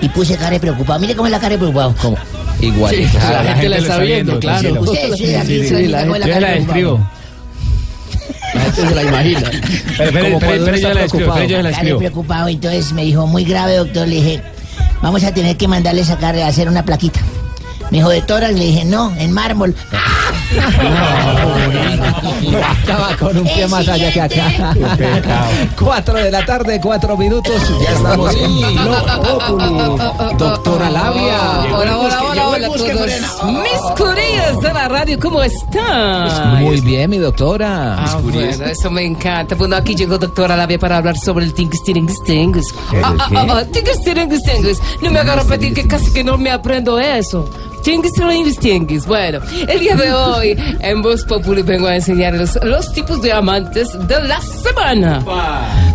y puse cara de preocupado. Mire cómo es la cara de preocupado. ¿Cómo? Igualito. Sí, Ah, la, gente la está viendo, claro. Ustedes, sí, aquí, Sí, sí, la gente- la cara de preocupado. describo. La gente se la imagina. Pero, pero, Como pero, cuando pero uno yo está la describo, pero yo la Cara de describo. preocupado, entonces me dijo, muy grave, doctor. Le dije, vamos a tener que mandarle sacar, hacer una plaquita. Me dijo, de toras, le dije, no, en mármol. Estaba con un pie más allá que acá. Cuatro de la tarde, cuatro minutos. Ya estamos en. Doctora Labia. Hola, hola, hola, hola a todos. Mis curillas de la radio, ¿cómo están? Muy bien, mi doctora. Ah, bueno, eso me encanta. Bueno, aquí llegó doctora Labia para hablar sobre el tingus tingus tingus. Ah, ah, ah, ah, tingus tingus tingus. No me haga repetir que casi que no me aprendo eso. Tingus tingus tingus. Bueno, el día de hoy en Voz Populi vengo a enseñarles los tipos de amantes de la semana.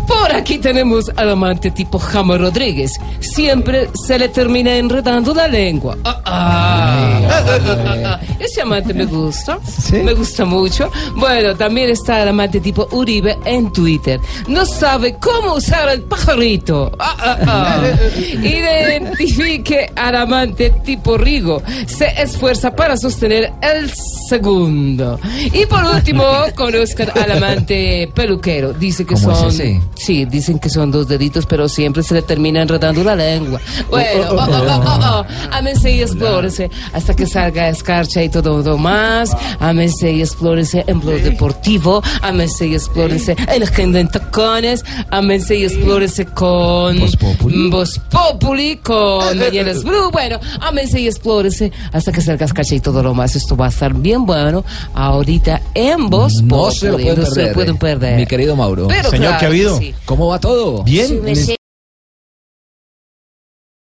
Por aquí tenemos al amante tipo James Rodríguez. Siempre se le termina enredando la lengua. Ah, ah. Ah, Ese amante me gusta. Me gusta mucho. Bueno, también está el amante tipo Uribe en Twitter. No sabe cómo usar el pajarito. Ah, ah, ah. Identifique al amante tipo Rigo. Se esfuerza para sostener el segundo. Y por último, conozcan al amante peluquero. Dice que ¿Cómo es son. Sí, dicen que son dos deditos, pero siempre se le termina enredando la lengua. Bueno, oh, oh, oh, oh, oh. ámense y explórense hasta que salga escarcha y todo lo más. Ámense y explórense en blog deportivo. Ámense y explórense en agenda en tacones. Ámense y explórense con Voz Populi, con Mañanas Blue. Bueno, ámense y explórense hasta que salga escarcha y todo lo más. Esto va a estar bien bueno ahorita en Voz No se lo pueden No se lo perder. pueden perder. Mi querido Mauro. Pero Señor, claro ¿qué ha habido? sí. ¿Cómo va todo? Bien. Sí,